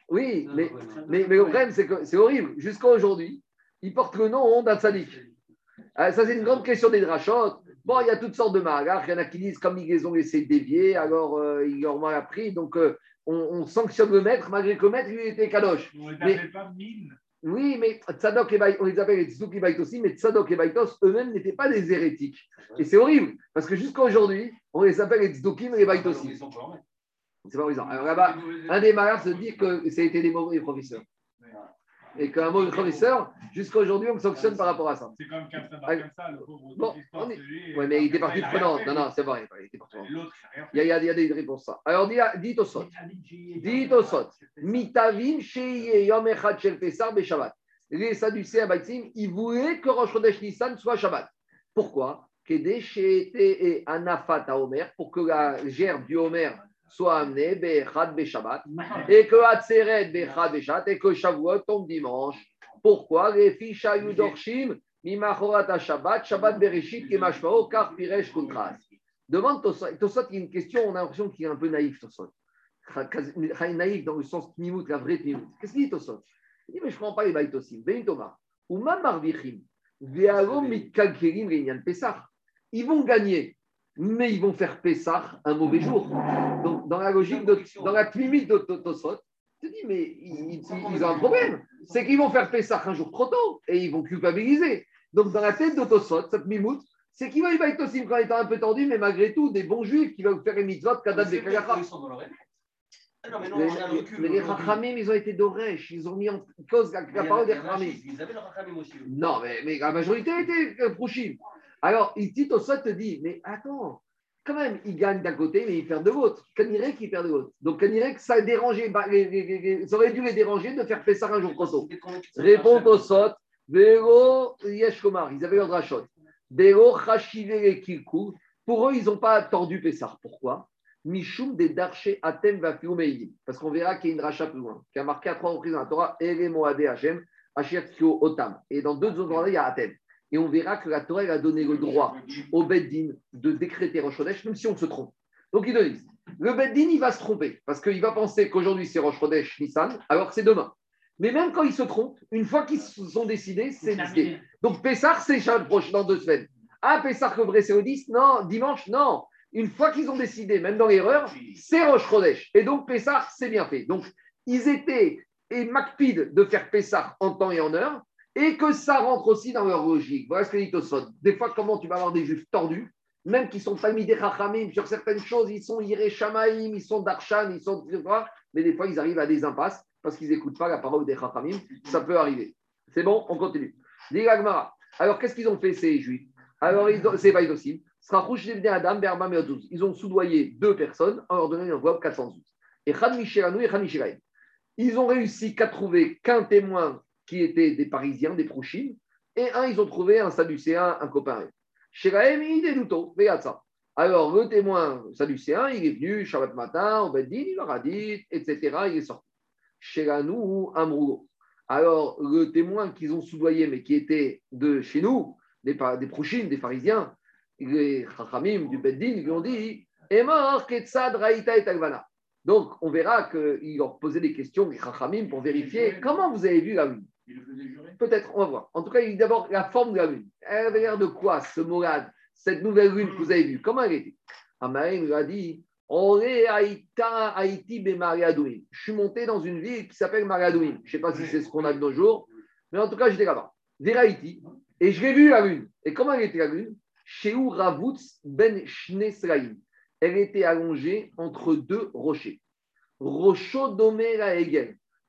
Oui, mais, mais, mais le problème, c'est que c'est horrible. Jusqu'à aujourd'hui, ils portent le nom d'un Tzadik. Ah, ça, c'est une grande question des drachotes. Bon, il y a toutes sortes de magas. Il y en a qui disent, comme ils les ont laissés dévier, alors euh, ils leur ont mal appris. Donc, euh, on, on sanctionne le maître, malgré que le maître, lui, était kadosh. On ne Mais- appelle pas mine. Oui, mais Tzadok et Baï- on les appelle les Tzadok et Baitos mais Tzadok et Baitos eux-mêmes n'étaient pas des hérétiques. Et c'est horrible, parce que jusqu'à aujourd'hui, on les appelle les Tzadokim et les Baitosim. C'est pas raison. Alors là-bas, un des malades se dit que ça a été des mauvais professeurs. Et qu'un mauvais professeur, jusqu'à aujourd'hui, on me sanctionne par rapport à ça. C'est comme comme ça, Ah, comme ça, le pauvre. bon, est- lui, mais il était parti prenante. Non, non, c'est vrai. Il était parti. L'autre, il Il y, a, des réponses à ça. Alors, dit, dit au sot. Dit au sot. Mitavin sheye yom echad shel Pessar Shabbat. Les Sadducéens Baïtim, ils voulaient que Rosh Chodesh Nissan soit Shabbat. Pourquoi? Kedesh et Anafat à Omer, pour que la gerbe du Omer soit amenée Bechad Shabbat. Et que Atzeret Bechad Shabbat et que Shavuot tombe dimanche. Pourquoi? Les fiches Yudorshim, Mimachorat Shabbat, Shabbat Bereshit, Kemashmao, Kar Piresh Kuntras. Demande Tosot. Tosot, il y a une question, on a l'impression qu'il est un peu naïf, Tosot. Naïf dans le sens Tmimout, la vraie Tmimout. Qu'est-ce qu'il dit Tosot? Il dit, mais je ne comprends pas les Baïtosim. Vein Thomas. Ou Marvichim. Vealo Mitkalkerim Reinian Pessah. Ils vont gagner, mais ils vont faire Pessah un mauvais jour. Donc, dans la logique, de, dans la limite de To- Tosot, tu te dis, mais ils, ils- ils ont un problème. C'est qu'ils vont faire Pessah un jour trop tôt et ils vont culpabiliser. Donc, dans la tête de Tosot, cette mimoute, c'est qu'ils vont y Baïtosim quand étant un peu tendu, mais malgré tout, des bons juifs qui vont faire les mitzvot, kadat des kagacha. Ah non, mais non, Mais, on a le recul mais les. Rachamim, ils ont été d'Oresh, ils ont mis en cause la, parole des Rachamim. Ils avaient le Rachamim aussi. Non, mais, mais la majorité était euh, Prouchim. Alors, il dit au te dit, mais attends, quand même, il gagne d'un côté, mais il perd de l'autre. Kanirek, il perd de l'autre. Donc, Kanirek, ça a dérangé, bah, les- les- ça aurait dû les déranger de faire Pessar un jour trop tôt. Marchait. au sot, Véro Yeshkomar, ils avaient leur drachot. Véro Chachive et. Pour eux, ils n'ont pas tordu Pessar. Pourquoi? Mishum des Darché Atem Vafiou Meïdim. Parce qu'on verra qu'il y a une dracha plus loin, qui a marqué à trois reprises dans la Torah, Ere Moade Hashem, Asher Otam. Et dans deux autres endroits, il y a Atem. Et on verra que la Torah elle a donné le droit au Beddin de décréter Rosh Chodesh, même si on se trompe. Donc te disent, le Beddin, il va se tromper, parce qu'il va penser qu'aujourd'hui c'est Rosh Chodesh Nissan, alors que c'est demain. Mais même quand ils se trompent, une fois qu'ils se sont décidés, c'est décidé. Donc Pessah, c'est proche dans deux semaines. Ah, Pessah, le vrai, c'est le 10 Non, dimanche, non. Une fois qu'ils ont décidé, même dans l'erreur, c'est Rosh Chodesh. Et donc Pessah, c'est bien fait. Donc ils étaient et Macpid de faire Pessah en temps et en heure, et que ça rentre aussi dans leur logique. Voilà ce que dit Tosfot. Des fois, comment tu vas avoir des juifs tordus, même qui sont mis des Chachamim sur certaines choses, ils sont Yiré Shamaïm, ils sont Darshan, ils sont. Mais des fois, ils arrivent à des impasses parce qu'ils n'écoutent pas la parole des Chachamim. Ça peut arriver. C'est bon, on continue. Alors, qu'est-ce qu'ils ont fait, ces juifs? Alors, c'est Vaïdosim. Ils ont soudoyé deux personnes en leur donnant une enveloppe 412. Et Khan Mishelanou et Khan. Ils ont réussi qu'à trouver qu'un témoin qui était des Parisiens, des Prochines, et un, ils ont trouvé un Sadducéen, un copain. Shelaim, il est Luto, ça. Alors, le témoin Sadducéen, il est venu Shabbat matin, au Beddin, il leur a dit, etc., il est sorti. Shelanou, Amrougo. Alors, le témoin qu'ils ont soudoyé, mais qui était de chez nous, des, des Prochines, des Pharisiens, les Chachamim du Beddin, lui ont dit est mort, Ketzad, Raïta et Talvana. Donc, on verra qu'ils leur posaient des questions, les Chachamim, pour vérifier comment vous avez vu la lune. Peut-être, on va voir. En tout cas, il dit d'abord la forme de la lune. Elle avait l'air de quoi, ce morade, cette nouvelle lune que vous avez vue? Comment elle était? Amaïm lui a dit Haïti. Je suis monté dans une ville qui s'appelle Mariadouim. Je ne sais pas si c'est ce qu'on a de nos jours, mais en tout cas, j'étais là-bas. Haïti. Et je l'ai vu la lune. Et comment elle était la lune Chez Ravutz Ben Shnesraïm. Elle était allongée entre deux rochers. Rocho Domé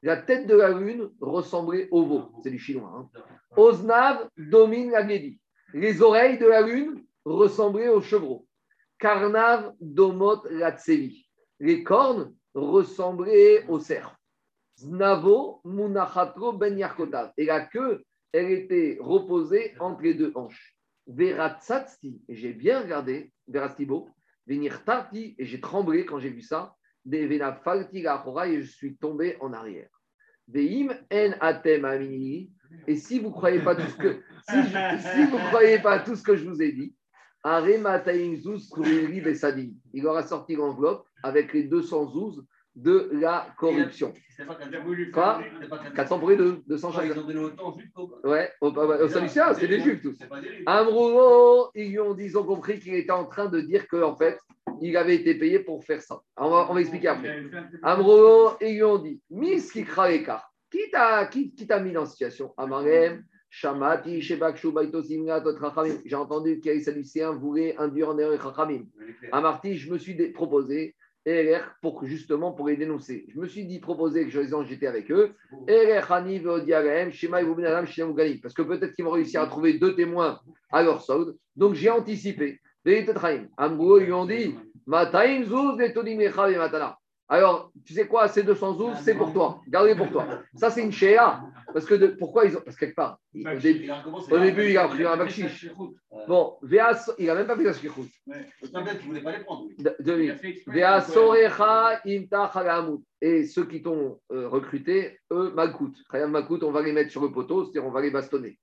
la. La tête de la lune ressemblait au veau. C'est du chinois. Hein. Oznav domine la Gedi. Les oreilles de la lune ressemblaient aux chevreaux. Karnav domot latsevi. Les cornes ressemblaient au cerf. Znavo munachatro ben yarkotav. Et la queue, elle était reposée entre les deux hanches. Veratsatsti, et j'ai bien regardé, Verastibo, Venirtati, et j'ai tremblé quand j'ai vu ça. Devena falti la et je suis tombé en arrière. Et si vous ne croyez pas tout ce que si, si vous croyez pas tout ce que je vous ai dit. Il aura sorti l'enveloppe avec les 200 zouz de la corruption. Quoi faire- c'est pas 400 pour les deux, 200 Ils chacun. ont donné autant juste au. Ouais, au, au, c'est des juifs tous. Amrouo, ils lui ont dit, ils ont compris qu'il était en train de dire qu'en fait, il avait été payé pour faire ça. On va, on va expliquer après. Amrouo, ils lui ont dit, Miski Kraeka, qui t'a qui, qui t'a mis dans cette situation? Amarem, Shamati, Shebakshu, Baito. J'ai entendu que les voulaient induire en erreur Chachamim. Amarti, je me suis proposé, ELR, pour, justement pour les dénoncer. Je me suis dit, proposé que je les j'étais avec eux. Shina, Mugani. Parce que peut-être qu'ils vont réussir à trouver deux témoins à leur solde. Donc j'ai anticipé. Les ils lui ont dit, Mataim zouz, Matana. Alors, tu sais quoi, ces 200 zouz, c'est pour toi. Gardez pour toi. Ça, c'est une Shéa. Parce que de- pourquoi ils ont. Parce que quelque part, au début, Il a recommencé. au début, il a pris un bakchish. Bon, Véas, il n'a même pas fait la shkichut. Peut-être qu'il ne voulait pas les prendre. lui. De- de- Il a fait exprès. Véas, Sorecha, Imta, Chalamut. Et ceux qui t'ont euh, recruté, eux, Malkout. Chayam Malkout, on va les mettre sur le poteau, c'est-à-dire on va les bastonner.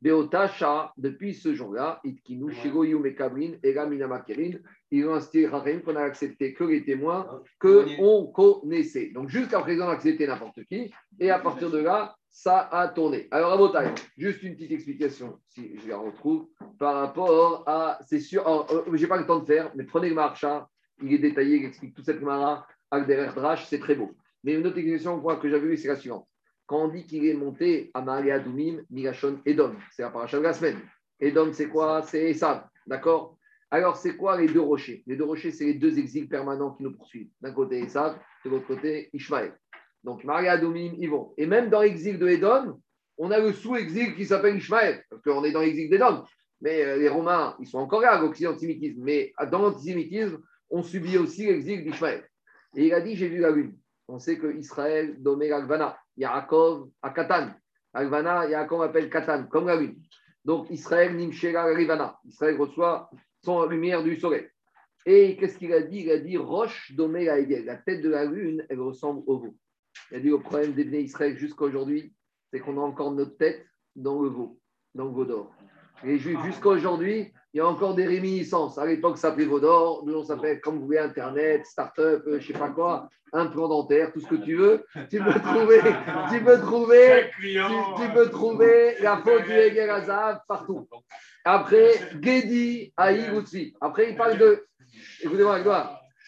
Beotacha, depuis ce jour-là, Itkinu, Shigoyu, Mekabrin, Ega, Minamakerin, ils ont insisté Rahim qu'on a accepté que les témoins qu'on connaissait. Donc jusqu'à présent, on a accepté n'importe qui, et à partir de là, ça a tourné. Alors, à Botaï, juste une petite explication, si je la retrouve, par rapport à. C'est sûr, je n'ai pas le temps de faire, mais prenez le marcha, il est détaillé, il explique toute cette mara, Agderer Drash, c'est très beau. Mais une autre explication que j'avais vue, c'est la suivante. Quand on dit qu'il est monté à Maria Doumim, Migashon, Edom, c'est la paracha de la semaine. Edom, c'est quoi? C'est Esav, d'accord? Alors, c'est quoi les deux rochers? Les deux rochers, c'est les deux exils permanents qui nous poursuivent. D'un côté, Esav, de l'autre côté, Ishmaël. Donc, Maria Domim, ils vont. Et même dans l'exil de Edom, on a le sous-exil qui s'appelle Ishmaël, parce qu'on est dans l'exil d'Edom. Mais euh, les Romains, ils sont encore là, l'antisémitisme. Mais dans l'antisémitisme, on subit aussi l'exil d'Ishmaël. Et il a dit J'ai vu la lune. On sait que Israël dommait Agvana, Yaakov à Katan. Agvana, Yaakov appelle Katan, comme la lune. Donc, Israël, Nimshela Rivana. Israël reçoit son lumière du soleil. Et qu'est-ce qu'il a dit? Il a dit Roche domé la. La tête de la lune, elle ressemble au veau. Il a dit le problème des Bnei Israël jusqu'à aujourd'hui, c'est qu'on a encore notre tête dans le veau, dans le veau d'or. Les Juifs, jusqu'à aujourd'hui, il y a encore des réminiscences. À l'époque, ça s'appelait veau d'or. Nous, on s'appelle, comme vous voulez, Internet, start-up, euh, je ne sais pas quoi, implant dentaire, tout ce que tu veux. Tu peux trouver, tu peux trouver, tu, tu peux trouver la faute du Hegel partout. Après, Gedi, Aïe, Utsi. Après, il parle de. Écoutez-moi.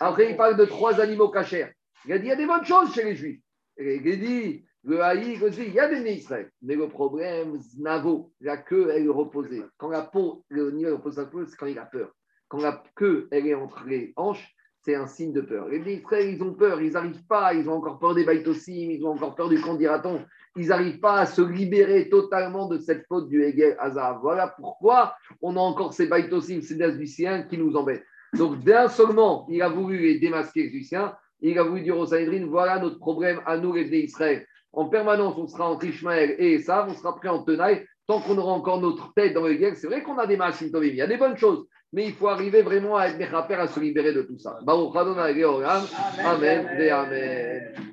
Après, il parle de trois animaux cachers. Il a dit il y a des bonnes choses chez les Juifs. Et Gedi, le Utsi, il y a des Israël. Mais le problème, Znavo, la queue, elle est reposée. Quand la peau, le niveau repose sa peau, c'est quand il a peur. Quand la queue, elle est entre les hanches, c'est un signe de peur. Les Israël, ils ont peur, ils n'arrivent pas, ils ont encore peur des baïtosim, ils ont encore peur du candidaton ils n'arrivent pas à se libérer totalement de cette faute du Hegel Hazard. Voilà pourquoi on a encore ces baïtosim, ces Nazluciens qui nous embêtent. Donc, d'un seulement, il a voulu les démasquer, les Luciens, il a voulu dire aux Sanhedrin, voilà notre problème à nous, les Israël. En permanence, on sera entre Ishmaël et Esav, on sera prêt en tenaille, tant qu'on aura encore notre tête dans le Hegel. C'est vrai qu'on a des machines, il y a des bonnes choses, mais il faut arriver vraiment à être à se libérer de tout ça. Amen. Amen.